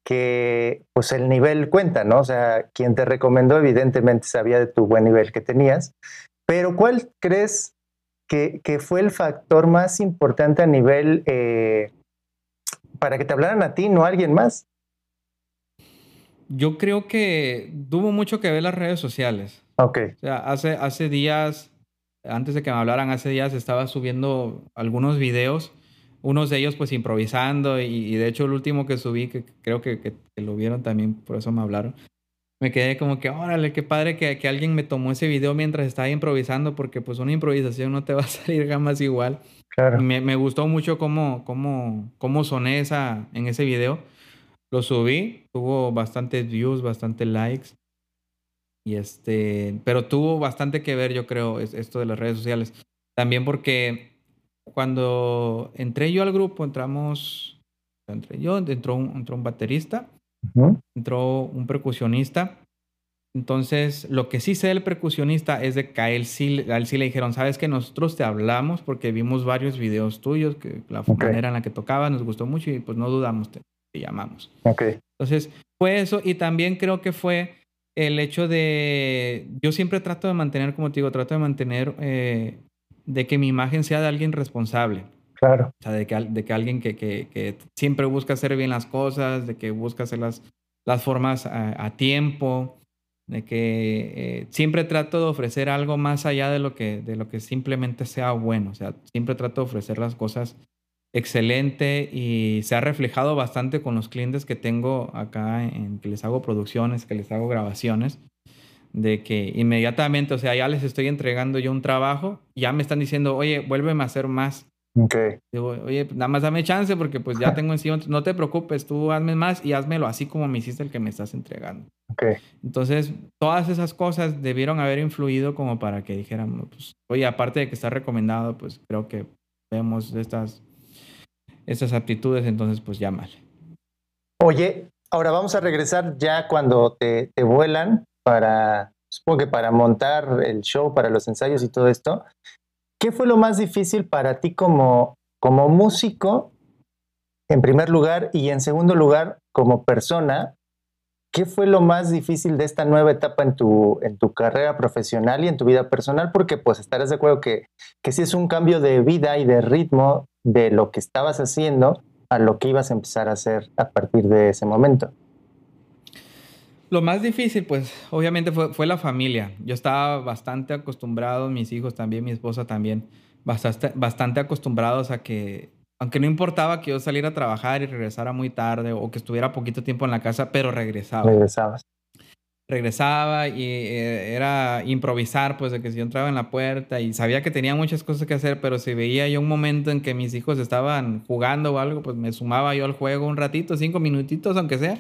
que pues el nivel cuenta, ¿no? O sea, quien te recomendó evidentemente sabía de tu buen nivel que tenías, pero ¿cuál crees que, que fue el factor más importante a nivel eh, para que te hablaran a ti, no a alguien más? Yo creo que tuvo mucho que ver las redes sociales. Ok. O sea, hace, hace días, antes de que me hablaran, hace días estaba subiendo algunos videos, unos de ellos pues improvisando y, de hecho el último que subí, que creo que, lo vieron también, por eso me hablaron, me quedé como que, órale, qué padre que, que, alguien me tomó ese video mientras estaba improvisando, porque pues una improvisación no te va a salir jamás igual. Claro. Me, me gustó mucho cómo, cómo, cómo soné esa, en ese video. Lo subí, tuvo bastantes views, bastantes likes. Y este, pero tuvo bastante que ver, yo creo, esto de las redes sociales. También porque cuando entré yo al grupo, entramos, entré yo, entró un, entró un baterista, entró un percusionista. Entonces, lo que sí sé del percusionista es de que a él sí, a él sí le dijeron, sabes que nosotros te hablamos porque vimos varios videos tuyos, que la manera en la que tocaba nos gustó mucho y pues no dudamos, llamamos. Okay. Entonces, fue eso y también creo que fue el hecho de, yo siempre trato de mantener, como te digo, trato de mantener, eh, de que mi imagen sea de alguien responsable. Claro. O sea, de que, de que alguien que, que, que, siempre busca hacer bien las cosas, de que busca hacer las, las formas a, tiempo, de que eh, siempre trato de ofrecer algo más allá de lo, que, de lo que simplemente sea bueno. O sea, siempre trato de ofrecer las cosas excelente y se ha reflejado bastante con los clientes que tengo acá en que les hago producciones, que les hago grabaciones, de que inmediatamente, o sea, ya les estoy entregando yo un trabajo, ya me están diciendo, oye, vuélveme a hacer más. Okay. Digo, oye, nada más dame chance porque pues ya tengo encima, no te preocupes, tú hazme más y házmelo así como me hiciste el que me estás entregando. Okay. Entonces, todas esas cosas debieron haber influido como para que dijeran, pues, oye, aparte de que está recomendado, pues creo que vemos estas esas aptitudes, entonces pues ya mal. Oye, ahora vamos a regresar ya cuando te, te vuelan para, supongo que para montar el show, para los ensayos y todo esto. ¿Qué fue lo más difícil para ti como, como músico, en primer lugar, y en segundo lugar, como persona? ¿Qué fue lo más difícil de esta nueva etapa en tu, en tu carrera profesional y en tu vida personal? Porque pues estarás de acuerdo que, que sí es un cambio de vida y de ritmo de lo que estabas haciendo a lo que ibas a empezar a hacer a partir de ese momento. Lo más difícil, pues, obviamente fue, fue la familia. Yo estaba bastante acostumbrado, mis hijos también, mi esposa también, bastante, bastante acostumbrados a que aunque no importaba que yo saliera a trabajar y regresara muy tarde o que estuviera poquito tiempo en la casa, pero regresaba. Regresabas. Regresaba y eh, era improvisar, pues de que si yo entraba en la puerta y sabía que tenía muchas cosas que hacer, pero si veía yo un momento en que mis hijos estaban jugando o algo, pues me sumaba yo al juego un ratito, cinco minutitos aunque sea,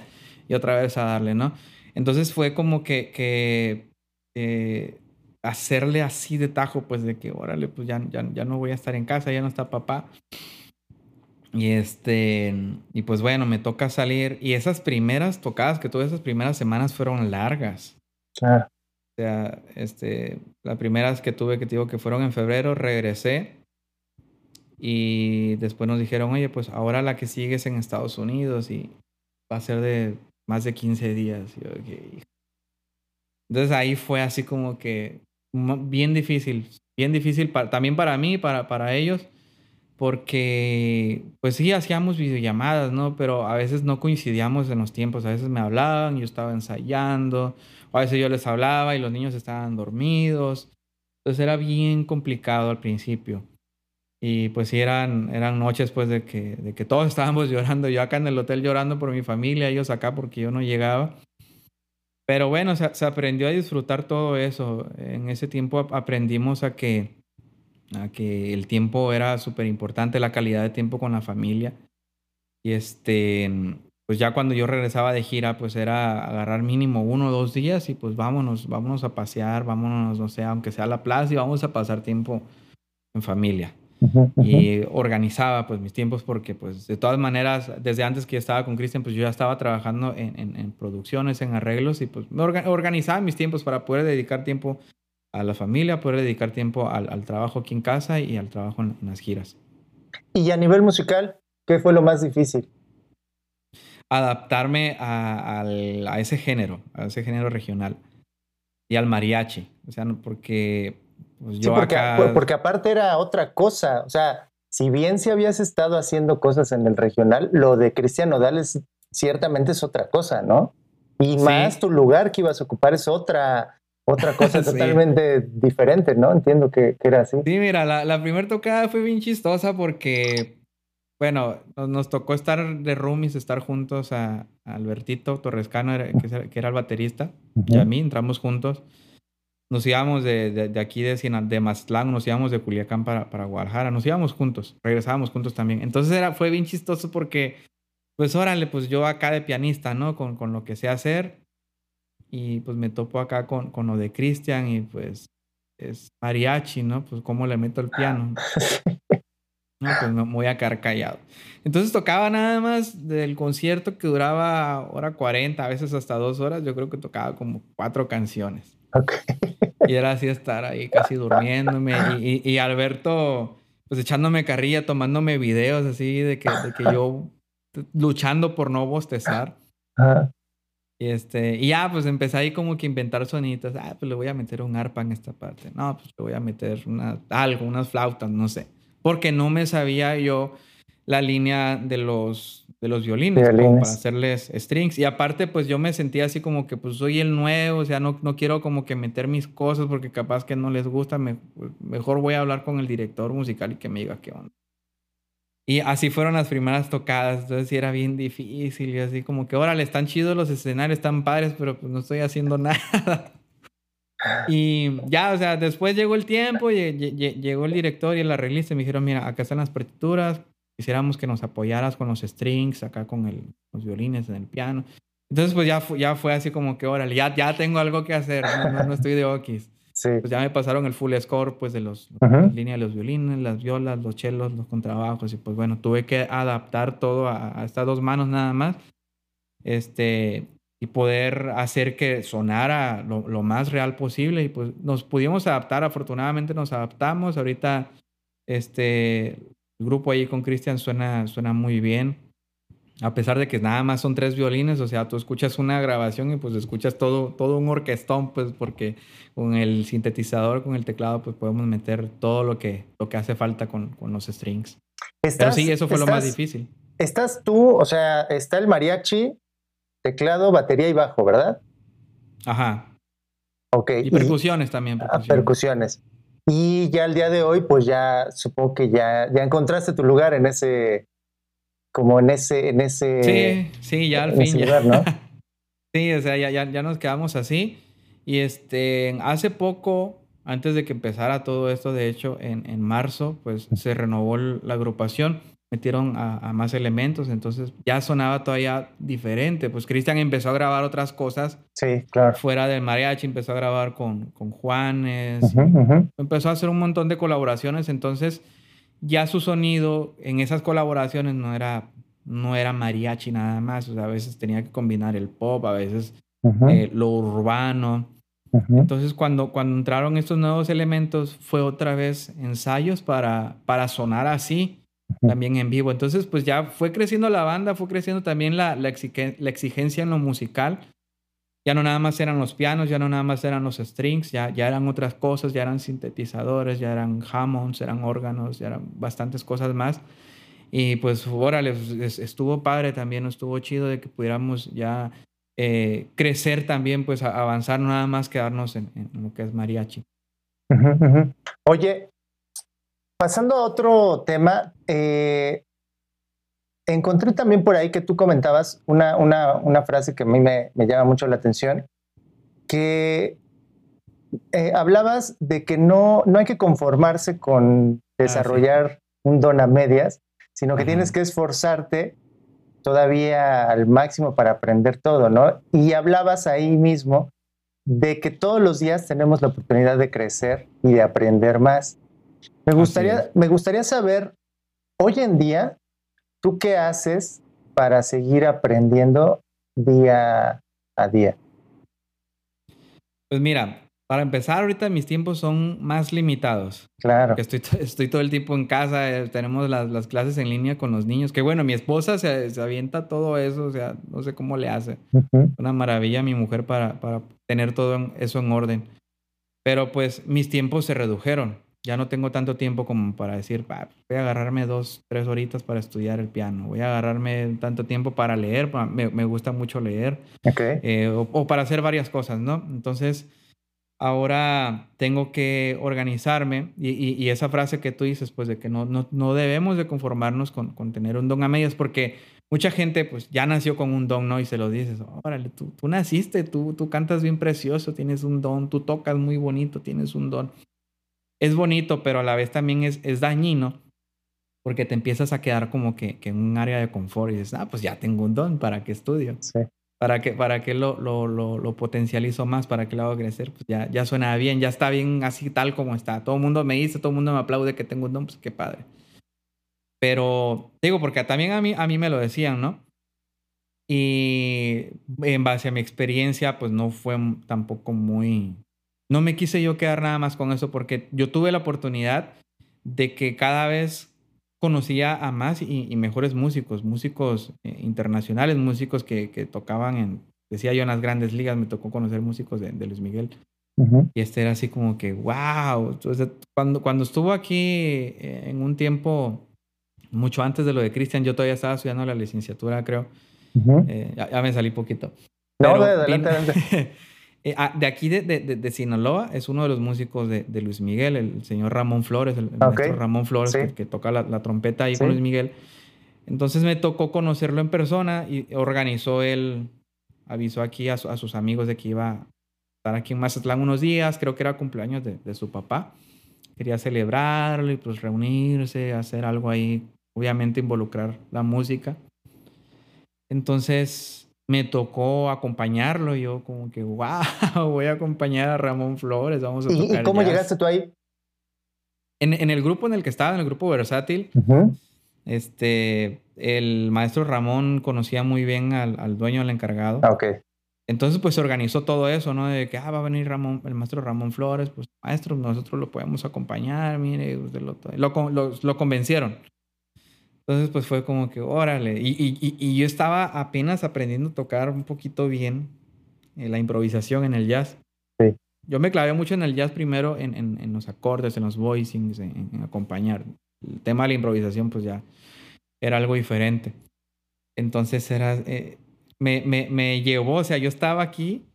y otra vez a darle, ¿no? Entonces fue como que, que eh, hacerle así de tajo, pues de que, órale, pues ya, ya, ya no voy a estar en casa, ya no está papá. Y este, y pues bueno, me toca salir. Y esas primeras tocadas que tuve, esas primeras semanas fueron largas. Claro. O sea, este, las primeras que tuve, que digo que fueron en febrero, regresé. Y después nos dijeron, oye, pues ahora la que sigue es en Estados Unidos y va a ser de más de 15 días. Entonces ahí fue así como que bien difícil, bien difícil también para mí, para, para ellos porque pues sí hacíamos videollamadas, ¿no? Pero a veces no coincidíamos en los tiempos, a veces me hablaban, yo estaba ensayando, o a veces yo les hablaba y los niños estaban dormidos. Entonces era bien complicado al principio. Y pues sí eran, eran noches pues de que, de que todos estábamos llorando, yo acá en el hotel llorando por mi familia, ellos acá porque yo no llegaba. Pero bueno, se, se aprendió a disfrutar todo eso. En ese tiempo aprendimos a que que el tiempo era súper importante, la calidad de tiempo con la familia. Y este, pues ya cuando yo regresaba de gira, pues era agarrar mínimo uno o dos días y pues vámonos, vámonos a pasear, vámonos, no sé, aunque sea a la plaza y vamos a pasar tiempo en familia. Y organizaba pues mis tiempos porque pues de todas maneras, desde antes que estaba con Cristian, pues yo ya estaba trabajando en, en, producciones, en arreglos y pues me organizaba mis tiempos para poder dedicar tiempo a la familia, poder dedicar tiempo al, trabajo aquí en casa y al trabajo en, las giras. Y a nivel musical, ¿qué fue lo más difícil? Adaptarme a, ese género, a ese género regional y al mariachi. O sea, porque pues, yo porque, acá... porque aparte era otra cosa. O sea, si bien si habías estado haciendo cosas en el regional, lo de Cristiano Dales ciertamente es otra cosa, ¿no? Y más tu lugar que ibas a ocupar es otra, otra cosa totalmente diferente, ¿no? Entiendo que, era así. Sí, mira, la, la primera tocada fue bien chistosa porque, bueno, nos, tocó estar de roomies, estar juntos a, Albertito Torrescano, que, que, era el baterista, y a mí, entramos juntos. Nos íbamos de, de, aquí de, de Maztlán, nos íbamos de Culiacán para, para Guadalajara, nos íbamos juntos, regresábamos juntos también. Entonces era, fue bien chistoso porque, pues órale, pues yo acá de pianista, ¿no? Con, con lo que sé hacer, y pues me topo acá con, con lo de Cristian y pues es mariachi, ¿no? Pues cómo le meto el piano. No, pues me voy a quedar callado. Entonces tocaba nada más del concierto que duraba hora 40, a veces hasta dos horas. Yo creo que tocaba como cuatro canciones. Y era así estar ahí casi durmiéndome. Y, y, Alberto, pues echándome carrilla, tomándome videos así de que, de que yo luchando por no bostezar. Y este, y ya, pues empecé ahí como que inventar sonitas. Ah, pues le voy a meter un arpa en esta parte. No, pues le voy a meter una, algo, unas flautas, no sé. Porque no me sabía yo la línea de los, de los violines, para hacerles strings. Y aparte, pues yo me sentía así como que pues soy el nuevo, o sea, no, no quiero como que meter mis cosas porque capaz que no les gusta. Me, mejor voy a hablar con el director musical y que me diga qué onda. Y así fueron las primeras tocadas, entonces sí era bien difícil y así como que, órale, están chidos los escenarios, están padres, pero pues no estoy haciendo nada. Y ya, o sea, después llegó el tiempo, y, llegó el director y el arreglista y me dijeron, mira, acá están las partituras, quisiéramos que nos apoyaras con los strings, acá con el, los violines en el piano. Entonces, pues ya, ya fue así como que, órale, ya, ya tengo algo que hacer, no, no estoy de okis. Pues ya me pasaron el full score, pues de los, líneas de los violines, las violas, los chelos, los contrabajos. Y pues bueno, tuve que adaptar todo a, estas dos manos nada más. Este, y poder hacer que sonara lo, lo, más real posible. Y pues nos pudimos adaptar, afortunadamente nos adaptamos. Ahorita este, el grupo ahí con Cristian suena, suena muy bien a pesar de que nada más son tres violines, o sea, tú escuchas una grabación y pues escuchas todo, todo un orquestón, pues porque con el sintetizador, con el teclado, pues podemos meter todo lo que, lo que hace falta con, con los strings. Pero sí, eso fue lo más difícil. Estás tú, o sea, está el mariachi, teclado, batería y bajo, ¿verdad? Ajá. Ok. Y percusiones también. Ah, percusiones. percusiones. Y ya el día de hoy, pues ya supongo que ya, ya encontraste tu lugar en ese, como en ese, en ese. Sí, sí, ya al fin. Ya. ¿no? sí, o sea, ya, ya, ya nos quedamos así. Y este, hace poco, antes de que empezara todo esto, de hecho, en, en marzo, pues se renovó la agrupación, metieron a, más elementos, entonces ya sonaba todavía diferente. Pues Cristian empezó a grabar otras cosas. Sí, claro. Fuera del mariachi, empezó a grabar con, con Juanes, empezó a hacer un montón de colaboraciones, entonces ya su sonido en esas colaboraciones no era, no era mariachi nada más, o sea, a veces tenía que combinar el pop, a veces eh, lo urbano. Entonces, cuando, cuando entraron estos nuevos elementos, fue otra vez ensayos para, para sonar así, también en vivo. Entonces, pues ya fue creciendo la banda, fue creciendo también la, la, la exigencia en lo musical ya no nada más eran los pianos, ya no nada más eran los strings, ya, ya eran otras cosas, ya eran sintetizadores, ya eran Hammonds, eran órganos, ya eran bastantes cosas más. Y pues, órale, estuvo padre también, estuvo chido de que pudiéramos ya eh, crecer también, pues avanzar, no nada más quedarnos en, lo que es mariachi. Oye, pasando a otro tema, eh, encontré también por ahí que tú comentabas una, una, una frase que a mí me, me, llama mucho la atención, que eh, hablabas de que no, no hay que conformarse con ah, desarrollar un don a medias, sino que tienes que esforzarte todavía al máximo para aprender todo, ¿no? Y hablabas ahí mismo de que todos los días tenemos la oportunidad de crecer y de aprender más. Me gustaría, me gustaría saber, hoy en día, ¿Tú qué haces para seguir aprendiendo día a día? Pues mira, para empezar, ahorita mis tiempos son más limitados. Claro. Estoy, estoy todo el tiempo en casa, eh, tenemos las, clases en línea con los niños, que bueno, mi esposa se, avienta todo eso, o sea, no sé cómo le hace. Una maravilla mi mujer para, para tener todo eso en orden. Pero pues mis tiempos se redujeron ya no tengo tanto tiempo como para decir, voy a agarrarme dos, tres horitas para estudiar el piano, voy a agarrarme tanto tiempo para leer, me, me gusta mucho leer, eh, o, para hacer varias cosas, ¿no? Entonces, ahora tengo que organizarme y, y, esa frase que tú dices, pues de que no, no, no debemos de conformarnos con, con, tener un don a medias, porque mucha gente pues ya nació con un don, ¿no? Y se lo dices, órale, tú, tú naciste, tú, tú cantas bien precioso, tienes un don, tú tocas muy bonito, tienes un don es bonito, pero a la vez también es, es dañino porque te empiezas a quedar como que, que, en un área de confort y dices, ah, pues ya tengo un don, ¿para qué estudio? Sí. ¿Para qué, para qué lo, lo, lo, lo, potencializo más? ¿Para qué lo hago crecer? Pues ya, ya suena bien, ya está bien así tal como está. Todo el mundo me dice, todo el mundo me aplaude que tengo un don, pues qué padre. Pero digo, porque también a mí, a mí me lo decían, ¿no? Y en base a mi experiencia, pues no fue tampoco muy... No me quise yo quedar nada más con eso porque yo tuve la oportunidad de que cada vez conocía a más y, mejores músicos, músicos eh, internacionales, músicos que, que, tocaban en, decía yo, en las grandes ligas, me tocó conocer músicos de, Luis Miguel. Y este era así como que, wow. Entonces, cuando, cuando estuvo aquí eh, en un tiempo, mucho antes de lo de Cristian, yo todavía estaba estudiando la licenciatura, creo. Eh, ya, me salí poquito. No, de adelante, eh, ah, de aquí de, de, Sinaloa es uno de los músicos de, Luis Miguel, el señor Ramón Flores, el, maestro Ramón Flores, que, toca la, trompeta ahí con Luis Miguel. Entonces me tocó conocerlo en persona y organizó él, avisó aquí a, a, sus amigos de que iba a estar aquí en Mazatlán unos días, creo que era cumpleaños de, su papá. Quería celebrarlo y pues reunirse, hacer algo ahí, obviamente involucrar la música. Entonces me tocó acompañarlo. Yo como que, wow, voy a acompañar a Ramón Flores, vamos a tocar ¿Y cómo llegaste tú ahí? En, en, el grupo en el que estaba, en el grupo versátil, este, el maestro Ramón conocía muy bien al, al dueño, al encargado. Ah. Entonces, pues se organizó todo eso, ¿no? De que, ah, va a venir Ramón, el maestro Ramón Flores, pues, maestro, nosotros lo podemos acompañar, mire, usted lo, lo, lo, lo convencieron. Entonces, pues fue como que, órale. Y, y, y, yo estaba apenas aprendiendo a tocar un poquito bien eh, la improvisación en el jazz. Sí. Yo me clavé mucho en el jazz primero, en, en, en los acordes, en los voicings, en, acompañar. El tema de la improvisación, pues ya era algo diferente. Entonces, era, eh, me, me, me llevó, o sea, yo estaba aquí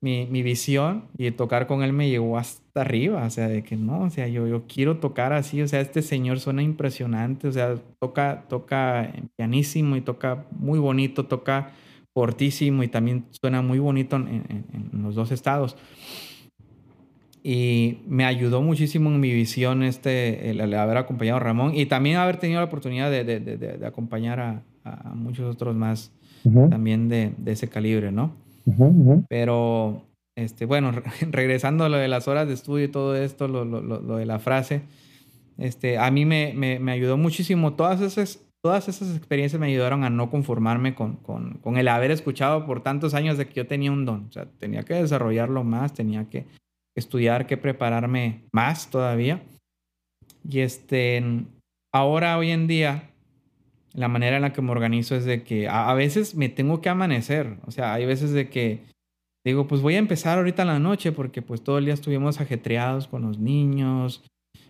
mi, mi, visión y tocar con él me llevó hasta arriba, o sea, de que no, o sea, yo, yo quiero tocar así, o sea, este señor suena impresionante, o sea, toca, toca pianísimo y toca muy bonito, toca fortísimo y también suena muy bonito en, en, los dos estados. Y me ayudó muchísimo en mi visión este, el, haber acompañado a Ramón y también haber tenido la oportunidad de, de, de, de acompañar a, a, muchos otros más también de, ese calibre, ¿no? Pero, este, bueno, regresando a lo de las horas de estudio y todo esto, lo, de la frase, este, a mí me, ayudó muchísimo. Todas esas, experiencias me ayudaron a no conformarme con, el haber escuchado por tantos años de que yo tenía un don. O tenía que desarrollarlo más, tenía que estudiar, que prepararme más todavía. Y este, ahora, hoy en día, la manera en la que me organizo es de que a, veces me tengo que amanecer. O sea, hay veces de que digo, pues voy a empezar ahorita en la noche porque pues todo el día estuvimos ajetreados con los niños.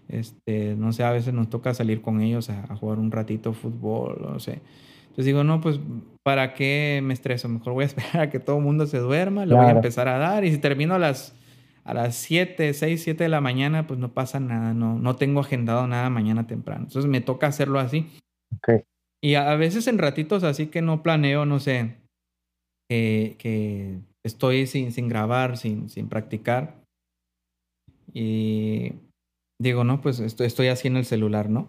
Este, no sé, a veces nos toca salir con ellos a, jugar un ratito fútbol, no sé. Entonces digo, no, pues ¿para qué me estreso? Mejor voy a esperar a que todo el mundo se duerma, le voy a empezar a dar y si termino a las a las 7, 6, 7 de la mañana, pues no pasa nada, no, no tengo agendado nada mañana temprano. Entonces me toca hacerlo así. Okay. Y a, veces en ratitos así que no planeo, no sé, que estoy sin, sin grabar, sin, sin practicar. Y digo, no, pues estoy, estoy así en el celular, ¿no?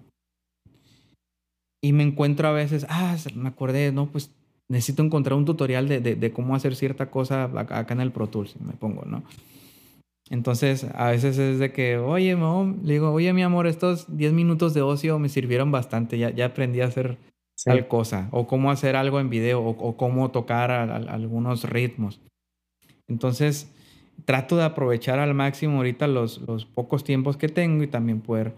Y me encuentro a veces, ah, me acordé, no, pues necesito encontrar un tutorial de, de, cómo hacer cierta cosa acá, en el Pro Tools, me pongo, ¿no? Entonces, a veces es de que, oye, le digo, oye, mi amor, estos 10 minutos de ocio me sirvieron bastante, ya, ya aprendí a hacer tal cosa, o cómo hacer algo en video, o, cómo tocar algunos ritmos. Entonces, trato de aprovechar al máximo ahorita los, pocos tiempos que tengo y también poder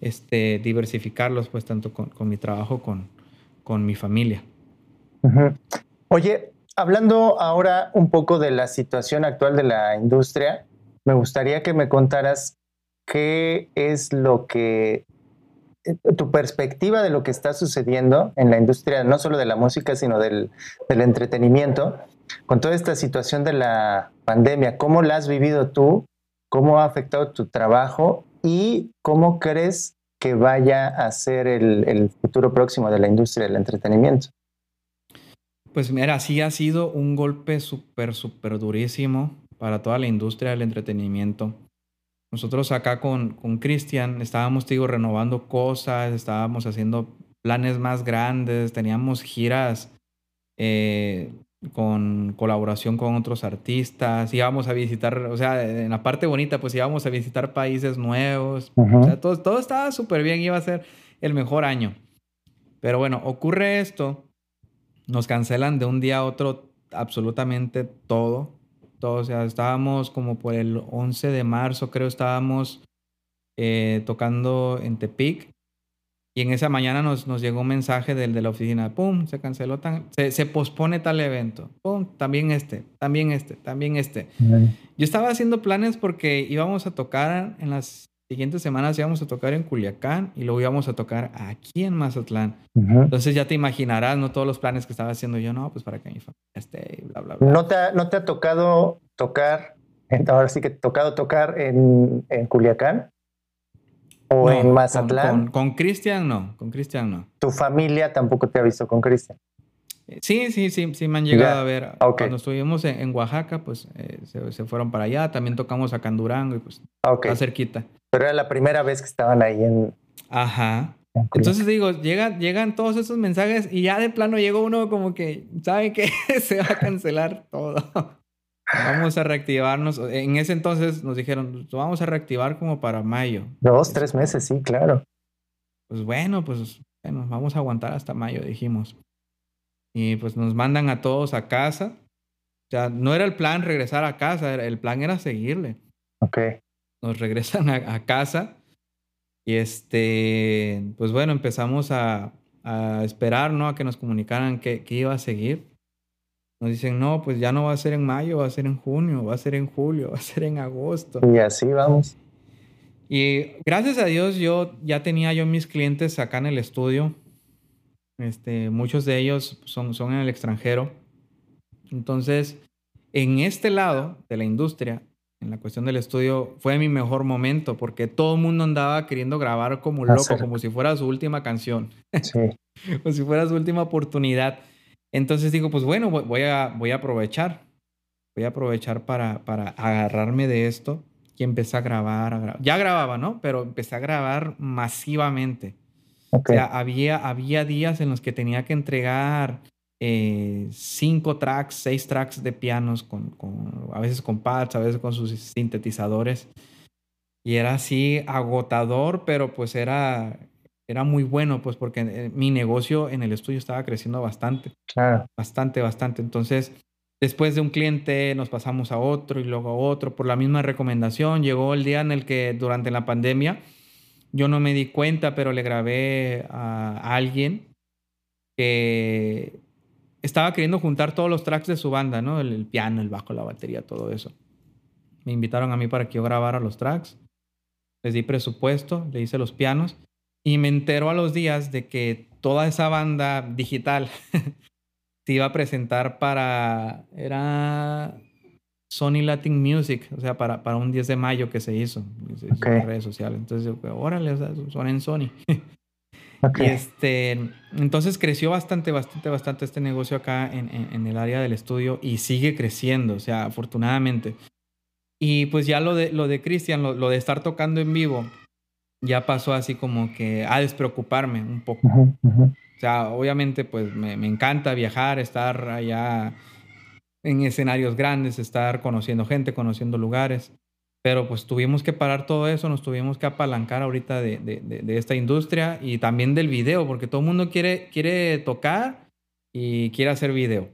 este, diversificarlos, pues, tanto con, con mi trabajo, con, con mi familia. Oye, hablando ahora un poco de la situación actual de la industria, me gustaría que me contaras qué es lo que eh, tu perspectiva de lo que está sucediendo en la industria, no solo de la música, sino del, entretenimiento, con toda esta situación de la pandemia, ¿cómo la has vivido tú? ¿Cómo ha afectado tu trabajo? ¿Y cómo crees que vaya a ser el, el futuro próximo de la industria del entretenimiento? Pues mira, sí ha sido un golpe súper, súper durísimo para toda la industria del entretenimiento. Nosotros acá con Cristian estábamos, digo, renovando cosas, estábamos haciendo planes más grandes, teníamos giras eh, con colaboración con otros artistas, íbamos a visitar, o sea, en la parte bonita, pues íbamos a visitar países nuevos, o sea, todo, todo estaba súper bien, iba a ser el mejor año. Pero bueno, ocurre esto, nos cancelan de un día a otro absolutamente todo. todo o sea, estábamos como por el 11 de marzo, creo, estábamos eh, tocando en Tepic. Y en esa mañana nos, nos llegó un mensaje del de la oficina, ¡pum! Se canceló, tan, se, se pospone tal evento, ¡pum! También este, también este, también este. Yo estaba haciendo planes porque íbamos a tocar en las siguientes semanas, íbamos a tocar en Culiacán y luego íbamos a tocar aquí en Mazatlán. Entonces ya te imaginarás, ¿no? Todos los planes que estaba haciendo yo, no, pues para que mi familia esté, bla, bla, bla. ¿No te ha, no te ha tocado tocar, ahora sí que te ha tocado tocar en, en Culiacán? ¿O en Mazatlán? Con Cristian no, con Cristian no. ¿Tu familia tampoco te ha visto con Cristian? Eh, sí, sí, sí, sí me han llegado a ver. Cuando estuvimos en, Oaxaca, pues eh, se, fueron para allá. También tocamos acá en Durango y pues está cerquita. Pero era la primera vez que estaban ahí en... Ajá. Entonces digo, llega, llegan todos esos mensajes y ya de plano llegó uno como que, ¿sabe que Se va a cancelar todo. Vamos a reactivarnos. En ese entonces nos dijeron, vamos a reactivar como para mayo. Dos, tres meses, sí, claro. Pues bueno, pues bueno, vamos a aguantar hasta mayo, dijimos. Y pues nos mandan a todos a casa. O sea, no era el plan regresar a casa, el plan era seguirle. Ok. Nos regresan a, casa. Y este, pues bueno, empezamos a, a esperar, ¿no? A que nos comunicaran qué iba a seguir. Nos dicen, no, pues ya no va a ser en mayo, va a ser en junio, va a ser en julio, va a ser en agosto. Y así vamos. Y gracias a Dios yo ya tenía yo mis clientes acá en el estudio. Este, muchos de ellos son, son en el extranjero. Entonces, en este lado de la industria, en la cuestión del estudio, fue mi mejor momento porque todo el mundo andaba queriendo grabar como loco, como si fuera su última canción. Sí. como si fuera su última oportunidad. Entonces digo, pues bueno, voy a, voy a aprovechar. Voy a aprovechar para, para agarrarme de esto y empecé a grabar, Ya grababa, ¿no? Pero empecé a grabar masivamente. O sea, había, había días en los que tenía que entregar eh, cinco tracks, seis tracks de pianos, con, con, a veces con pads, a veces con sus sintetizadores. Y era así agotador, pero pues era, era muy bueno, pues porque eh, mi negocio en el estudio estaba creciendo bastante. Claro. Bastante, bastante. Entonces, después de un cliente nos pasamos a otro y luego a otro por la misma recomendación. Llegó el día en el que durante la pandemia yo no me di cuenta, pero le grabé a alguien que estaba queriendo juntar todos los tracks de su banda, ¿no? El, el piano, el bajo, la batería, todo eso. Me invitaron a mí para que yo grabara los tracks. Les di presupuesto, le hice los pianos y me entero a los días de que toda esa banda digital se iba a presentar para. Era Sony Latin Music, o sea, para, para un 10 de mayo que se hizo, en redes sociales. Entonces, órale, o sea, son en Sony. Y este, entonces creció bastante, bastante, bastante este negocio acá en, en, el área del estudio y sigue creciendo, o sea, afortunadamente. Y pues ya lo de, lo de Cristian, lo, lo de estar tocando en vivo, ya pasó así como que a despreocuparme un poco. O sea, obviamente pues me, me, encanta viajar, estar allá en escenarios grandes, estar conociendo gente, conociendo lugares. Pero pues tuvimos que parar todo eso, nos tuvimos que apalancar ahorita de, de, de, esta industria y también del video, porque todo el mundo quiere, quiere tocar y quiere hacer video.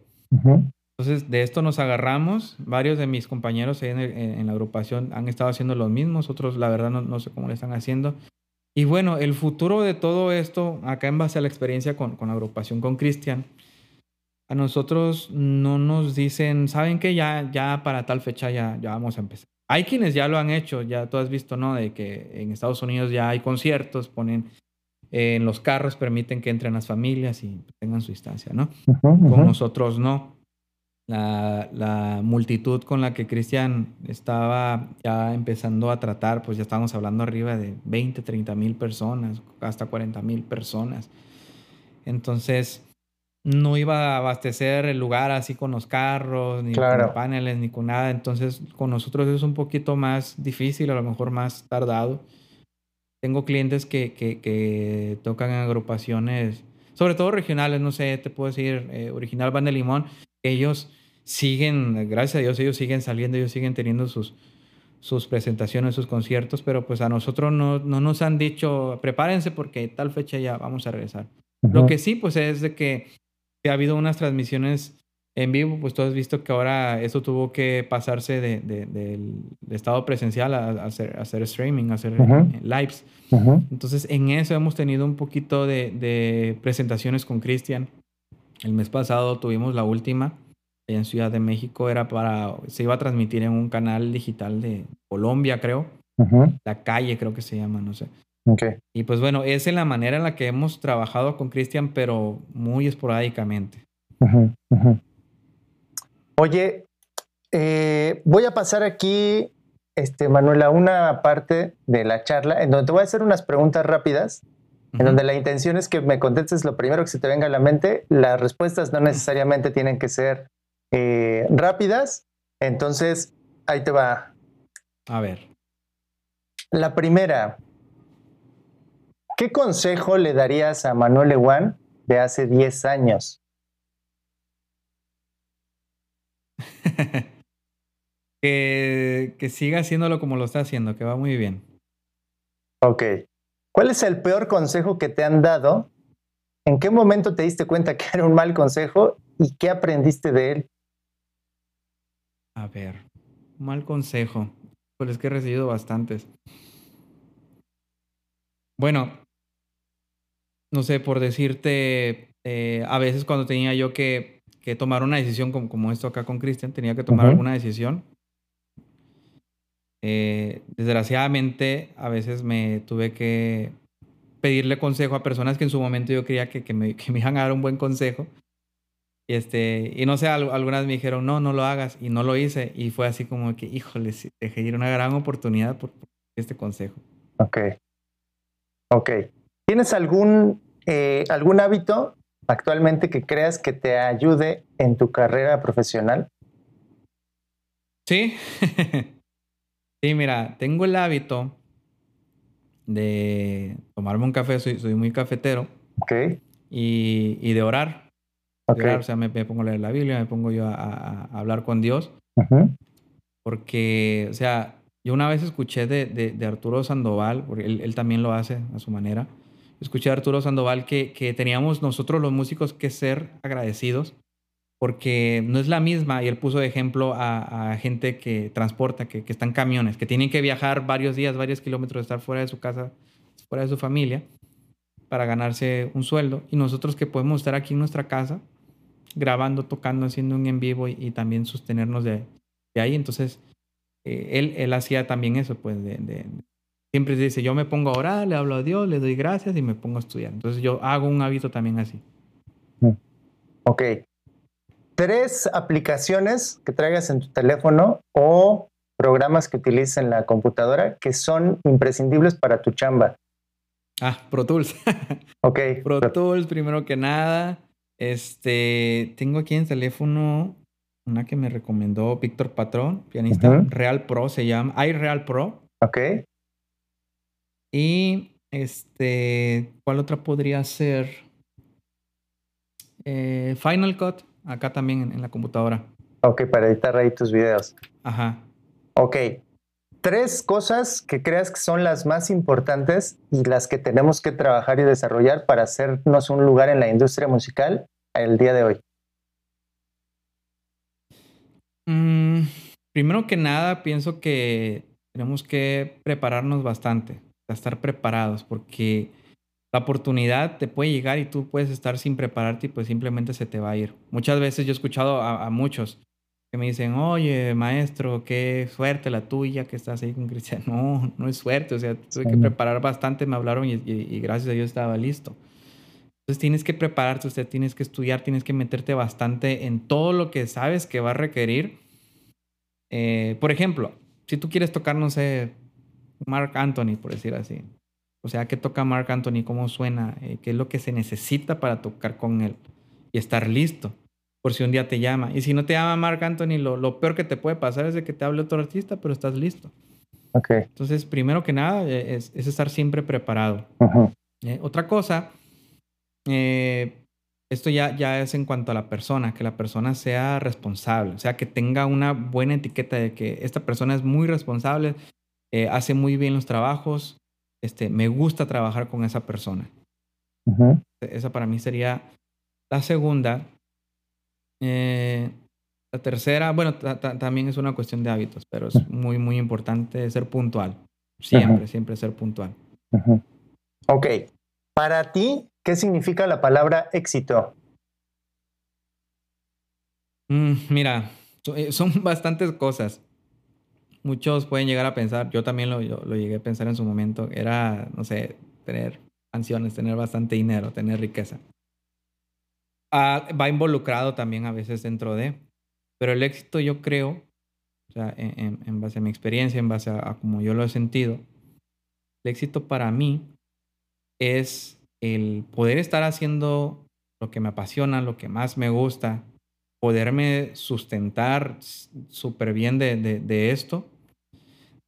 Entonces, de esto nos agarramos. Varios de mis compañeros en, en, la agrupación han estado haciendo los mismos, otros la verdad no, no, sé cómo le están haciendo. Y bueno, el futuro de todo esto, acá en base a la experiencia con, con la agrupación con Cristian, a nosotros no nos dicen, ¿saben que ya, ya para tal fecha ya, ya vamos a empezar? Hay quienes ya lo han hecho, ya tú has visto, ¿no? De que en Estados Unidos ya hay conciertos, ponen en los carros, permiten que entren las familias y tengan su instancia, ¿no? Con nosotros no la, la, multitud con la que Cristian estaba ya empezando a tratar, pues ya estábamos hablando arriba de 20, 30 mil personas, hasta 40 mil personas. Entonces, no iba a abastecer el lugar así con los carros, ni con paneles, ni con nada. Entonces, con nosotros es un poquito más difícil, a lo mejor más tardado. Tengo clientes que, que, que tocan agrupaciones, sobre todo regionales, no sé, te puedo decir, eh, Original Van de Limón, ellos siguen, gracias a Dios, ellos siguen saliendo, ellos siguen teniendo sus, sus presentaciones, sus conciertos, pero pues a nosotros no, no nos han dicho, prepárense porque tal fecha ya vamos a regresar. Lo que sí, pues es de que, ha habido unas transmisiones en vivo, pues tú has visto que ahora eso tuvo que pasarse de, del estado presencial a, hacer, hacer, streaming, a hacer lives. Entonces, en eso hemos tenido un poquito de, presentaciones con Cristian. El mes pasado tuvimos la última en Ciudad de México, era para, se iba a transmitir en un canal digital de Colombia, creo. La calle, creo que se llama, no sé. Y pues bueno, esa es la manera en la que hemos trabajado con Cristian, pero muy esporádicamente. Oye, eh, voy a pasar aquí, este, Manuela, una parte de la charla en donde te voy a hacer unas preguntas rápidas, en donde la intención es que me contestes lo primero que se te venga a la mente. Las respuestas no necesariamente tienen que ser eh, rápidas. Entonces, ahí te va. A ver. La primera, ¿Qué consejo le darías a Manuel Ewan de hace 10 años? que, que siga haciéndolo como lo está haciendo, que va muy bien. Ok. ¿Cuál es el peor consejo que te han dado? ¿En qué momento te diste cuenta que era un mal consejo y qué aprendiste de él? A ver, mal consejo. Pues es que he recibido bastantes. Bueno, no sé, por decirte, eh, a veces cuando tenía yo que, que tomar una decisión como, como, esto acá con Cristian, tenía que tomar alguna decisión. Eh, desgraciadamente, a veces me tuve que pedirle consejo a personas que en su momento yo creía que, que, me, que me, iban a dar un buen consejo. Y, este, y no sé, algunas me dijeron, no, no lo hagas. Y no lo hice. Y fue así como que, híjole, dejé ir una gran oportunidad por, por este consejo. Ok. Ok. ¿Tienes algún, eh, algún hábito actualmente que creas que te ayude en tu carrera profesional? Sí. sí, mira, tengo el hábito de tomarme un café, soy, soy muy cafetero. Ok. Y, de orar. Okay. o sea, me, pongo a leer la Biblia, me pongo yo a, hablar con Dios. Porque, o sea, yo una vez escuché de, de, Arturo Sandoval, porque él, él, también lo hace a su manera, escuché a Arturo Sandoval que, que teníamos nosotros los músicos que ser agradecidos porque no es la misma, y él puso de ejemplo a, gente que transporta, que, que están camiones, que tienen que viajar varios días, varios kilómetros, estar fuera de su casa, fuera de su familia, para ganarse un sueldo, y nosotros que podemos estar aquí en nuestra casa, grabando, tocando, haciendo un en vivo y, también sostenernos de, de ahí. Entonces, eh, él, él hacía también eso, pues, de, de, siempre dice, yo me pongo a orar, le hablo a Dios, le doy gracias y me pongo a estudiar. Entonces yo hago un hábito también así. Mm. Ok. Tres aplicaciones que traigas en tu teléfono o programas que utilices en la computadora que son imprescindibles para tu chamba. Ah, Pro Tools. ok. Pro Tools, primero que nada. Este, tengo aquí en el teléfono una que me recomendó Víctor Patrón, pianista, Real Pro se llama, iReal Pro. Ok. Y este, ¿cuál otra podría ser? Eh, Final Cut, acá también en, la computadora. Ok, para editar ahí tus videos. Ajá. Ok. Tres cosas que creas que son las más importantes y las que tenemos que trabajar y desarrollar para hacernos un lugar en la industria musical el día de hoy. Mm, primero que nada, pienso que tenemos que prepararnos bastante estar preparados, porque la oportunidad te puede llegar y tú puedes estar sin prepararte y pues simplemente se te va a ir. Muchas veces yo he escuchado a, muchos que me dicen, oye, maestro, qué suerte la tuya que estás ahí con Cristian. No, no es suerte, o sea, tuve que preparar bastante, me hablaron y, y, gracias a Dios estaba listo. Entonces tienes que prepararte, usted tienes que estudiar, tienes que meterte bastante en todo lo que sabes que va a requerir. Eh, por ejemplo, si tú quieres tocar, no sé, Mark Anthony, por decir así. O sea, ¿qué toca Mark Anthony? ¿Cómo suena? Eh, ¿Qué es lo que se necesita para tocar con él? Y estar listo por si un día te llama. Y si no te llama Mark Anthony, lo, lo peor que te puede pasar es de que te hable otro artista, pero estás listo. Okay. Entonces, primero que nada, eh, es, es estar siempre preparado. Eh, otra cosa, esto ya, ya es en cuanto a la persona, que la persona sea responsable, o sea, que tenga una buena etiqueta de que esta persona es muy responsable, eh, hace muy bien los trabajos, este, me gusta trabajar con esa persona. Esa para mí sería la segunda. Eh, la tercera, bueno, también es una cuestión de hábitos, pero es muy, muy importante ser puntual. Siempre, siempre ser puntual. Ok. Para ti, ¿qué significa la palabra éxito? Mm, mira, eh, son bastantes cosas. Muchos pueden llegar a pensar, yo también lo, lo llegué a pensar en su momento, era, no sé, tener pensiones, tener bastante dinero, tener riqueza. Ah, va involucrado también a veces dentro de, pero el éxito yo creo, o sea, en, base a mi experiencia, en base a, como yo lo he sentido, el éxito para mí es el poder estar haciendo lo que me apasiona, lo que más me gusta, poderme sustentar súper bien de, de, esto,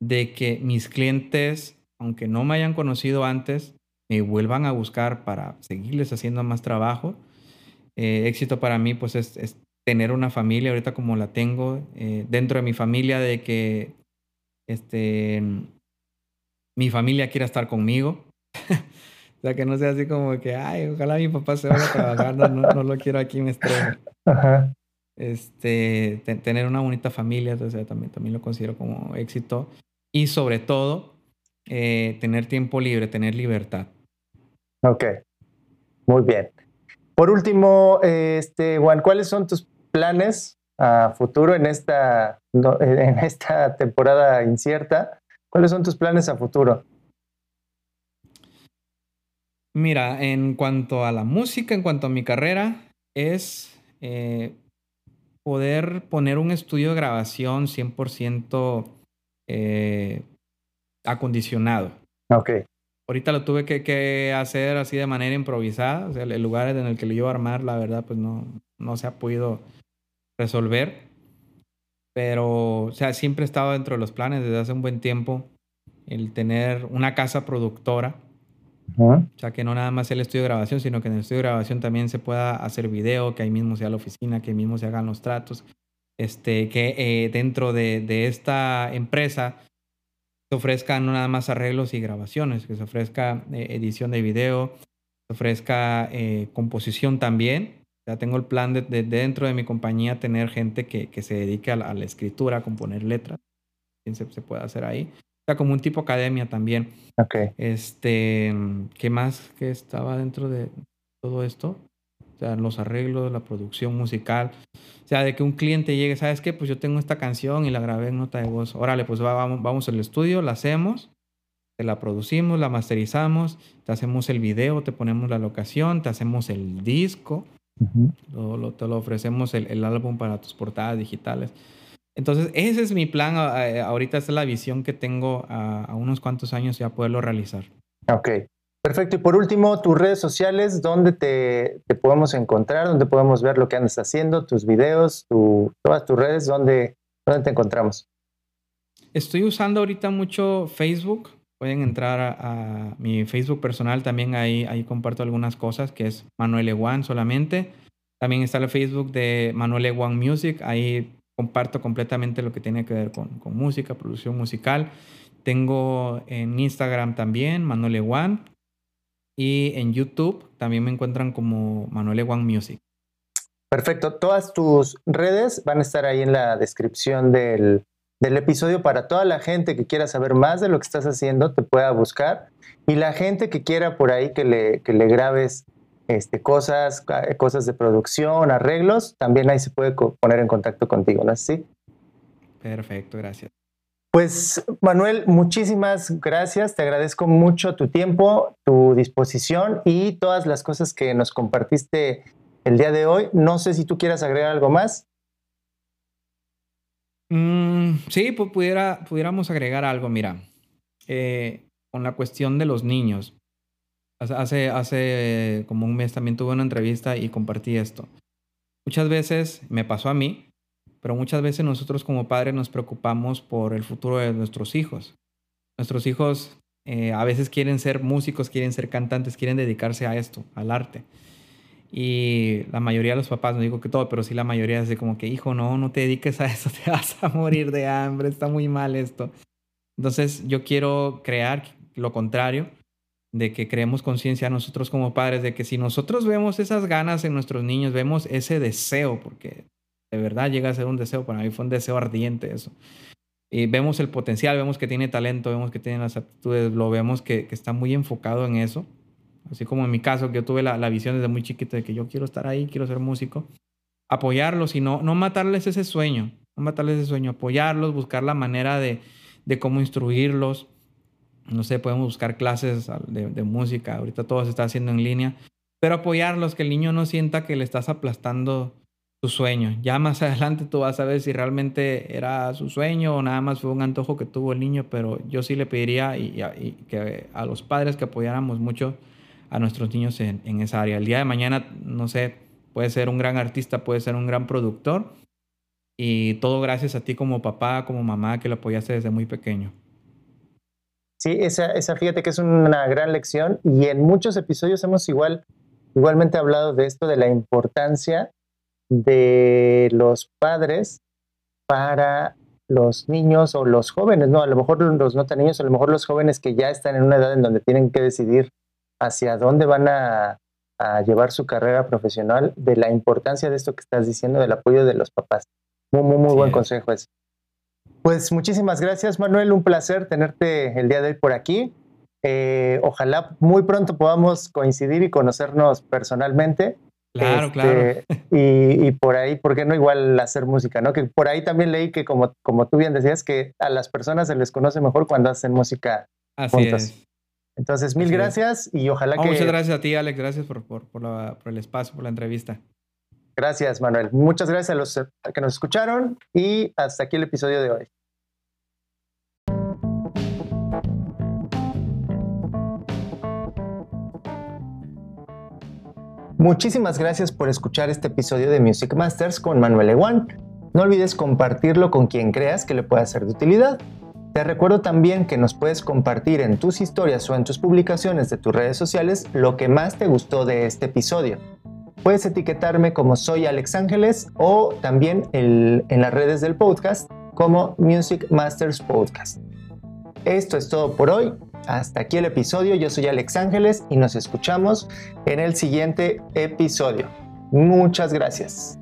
de que mis clientes, aunque no me hayan conocido antes, me vuelvan a buscar para seguirles haciendo más trabajo. Eh, éxito para mí, pues, es, tener una familia ahorita como la tengo, eh, dentro de mi familia, de que este, mi familia quiera estar conmigo. o sea, que no sea así como que, ay, ojalá mi papá se vaya a trabajar, no, no, lo quiero aquí, me estreno. Este, tener una bonita familia, entonces también, también lo considero como éxito. Y sobre todo, eh, tener tiempo libre, tener libertad. Ok, muy bien. Por último, este, Juan, ¿cuáles son tus planes a futuro en esta, en esta temporada incierta? ¿Cuáles son tus planes a futuro? Mira, en cuanto a la música, en cuanto a mi carrera, es eh, poder poner un estudio de grabación 100% eh, acondicionado. Ok ahorita lo tuve que, hacer así de manera improvisada. O sea, el lugar en el que lo iba a armar, la verdad, pues no, no se ha podido resolver. Pero, o sea, siempre he estado dentro de los planes desde hace un buen tiempo el tener una casa productora. O sea, que no nada más el estudio de grabación, sino que en el estudio de grabación también se pueda hacer video, que ahí mismo sea la oficina, que ahí mismo se hagan los tratos. Este, que eh, dentro de, de, esta empresa se ofrezca no nada más arreglos y grabaciones, que se ofrezca eh, edición de video, se ofrezca eh, composición también. Ya tengo el plan de, dentro de mi compañía tener gente que, que se dedique a la, escritura, a componer letras. Se, se puede hacer ahí. O sea, como un tipo academia también. Ok. Este, ¿qué más que estaba dentro de todo esto? O sea, los arreglos, la producción musical. O sea, de que un cliente llegue, ¿sabes qué? Pues yo tengo esta canción y la grabé en nota de voz. Órale, pues vamos, vamos al estudio, la hacemos, te la producimos, la masterizamos, te hacemos el video, te ponemos la locación, te hacemos el disco, te lo ofrecemos el, álbum para tus portadas digitales. Entonces, ese es mi plan. Ahorita esta es la visión que tengo a, a unos cuantos años ya poderlo realizar. Ok. Perfecto. Y por último, tus redes sociales, ¿dónde te, podemos encontrar? ¿Dónde podemos ver lo que andas haciendo? Tus videos, todas tus redes, ¿dónde, ¿dónde te encontramos? Estoy usando ahorita mucho Facebook. Pueden entrar a, mi Facebook personal, también ahí, ahí comparto algunas cosas, que es Manuel Ewan solamente. También está el Facebook de Manuel Ewan Music, ahí comparto completamente lo que tiene que ver con, con música, producción musical. Tengo en Instagram también, Manuel Ewan. Y en YouTube también me encuentran como Manuel One Music. Perfecto. Todas tus redes van a estar ahí en la descripción del, episodio para toda la gente que quiera saber más de lo que estás haciendo, te pueda buscar. Y la gente que quiera por ahí que le, que le grabes este, cosas, cosas de producción, arreglos, también ahí se puede poner en contacto contigo, ¿no es así? Perfecto, gracias. Pues Manuel, muchísimas gracias. Te agradezco mucho tu tiempo, tu disposición y todas las cosas que nos compartiste el día de hoy. No sé si tú quieras agregar algo más. Mm, sí, pues pudiéramos agregar algo. Mira, eh, con la cuestión de los niños. Hace, hace como un mes también tuve una entrevista y compartí esto. Muchas veces me pasó a mí pero muchas veces nosotros como padres nos preocupamos por el futuro de nuestros hijos. Nuestros hijos eh, a veces quieren ser músicos, quieren ser cantantes, quieren dedicarse a esto, al arte. Y la mayoría de los papás, no digo que todo, pero sí la mayoría es como que, hijo, no, no te dediques a eso, te vas a morir de hambre, está muy mal esto. Entonces yo quiero crear lo contrario, de que creemos conciencia nosotros como padres, de que si nosotros vemos esas ganas en nuestros niños, vemos ese deseo, porque de verdad llega a ser un deseo, para mí fue un deseo ardiente eso. Y vemos el potencial, vemos que tiene talento, vemos que tiene las aptitudes, lo vemos que, que está muy enfocado en eso. Así como en mi caso, que yo tuve la, la, visión desde muy chiquito de que yo quiero estar ahí, quiero ser músico. Apoyarlos y no, no matarles ese sueño, no matarles ese sueño, apoyarlos, buscar la manera de, de cómo instruirlos, no sé, podemos buscar clases de, música, ahorita todo se está haciendo en línea, pero apoyarlos, que el niño no sienta que le estás aplastando su sueño. Ya más adelante tú vas a ver si realmente era su sueño o nada más fue un antojo que tuvo el niño, pero yo sí le pediría y, que a los padres que apoyáramos mucho a nuestros niños en, en, esa área. El día de mañana, no sé, puede ser un gran artista, puede ser un gran productor y todo gracias a ti como papá, como mamá que lo apoyaste desde muy pequeño. Sí, esa, esa fíjate que es una gran lección y en muchos episodios hemos igual, igualmente hablado de esto, de la importancia de los padres para los niños o los jóvenes, no, a lo mejor los no tan niños, a lo mejor los jóvenes que ya están en una edad en donde tienen que decidir hacia dónde van a, a llevar su carrera profesional, de la importancia de esto que estás diciendo, del apoyo de los papás. Muy, muy, muy buen consejo ese. Pues muchísimas gracias, Manuel. Un placer tenerte el día de hoy por aquí. Eh, ojalá muy pronto podamos coincidir y conocernos personalmente. Claro, este, claro. Y, por ahí, ¿por qué no igual hacer música? ¿no? Que por ahí también leí que, como, como tú bien decías, que a las personas se les conoce mejor cuando hacen música Así Es. Entonces, mil gracias y ojalá que. Muchas gracias a ti, Alex. Gracias por, por, por, por el espacio, por la entrevista. Gracias, Manuel. Muchas gracias a los que nos escucharon y hasta aquí el episodio de hoy. Muchísimas gracias por escuchar este episodio de Music Masters con Manuel Ewan. No olvides compartirlo con quien creas que le pueda ser de utilidad. Te recuerdo también que nos puedes compartir en tus historias o en tus publicaciones de tus redes sociales lo que más te gustó de este episodio. Puedes etiquetarme como soy Alex Ángeles o también en las redes del podcast como Music Masters Podcast. Esto es todo por hoy. Hasta aquí el episodio. Yo soy Alex Ángeles y nos escuchamos en el siguiente episodio. Muchas gracias.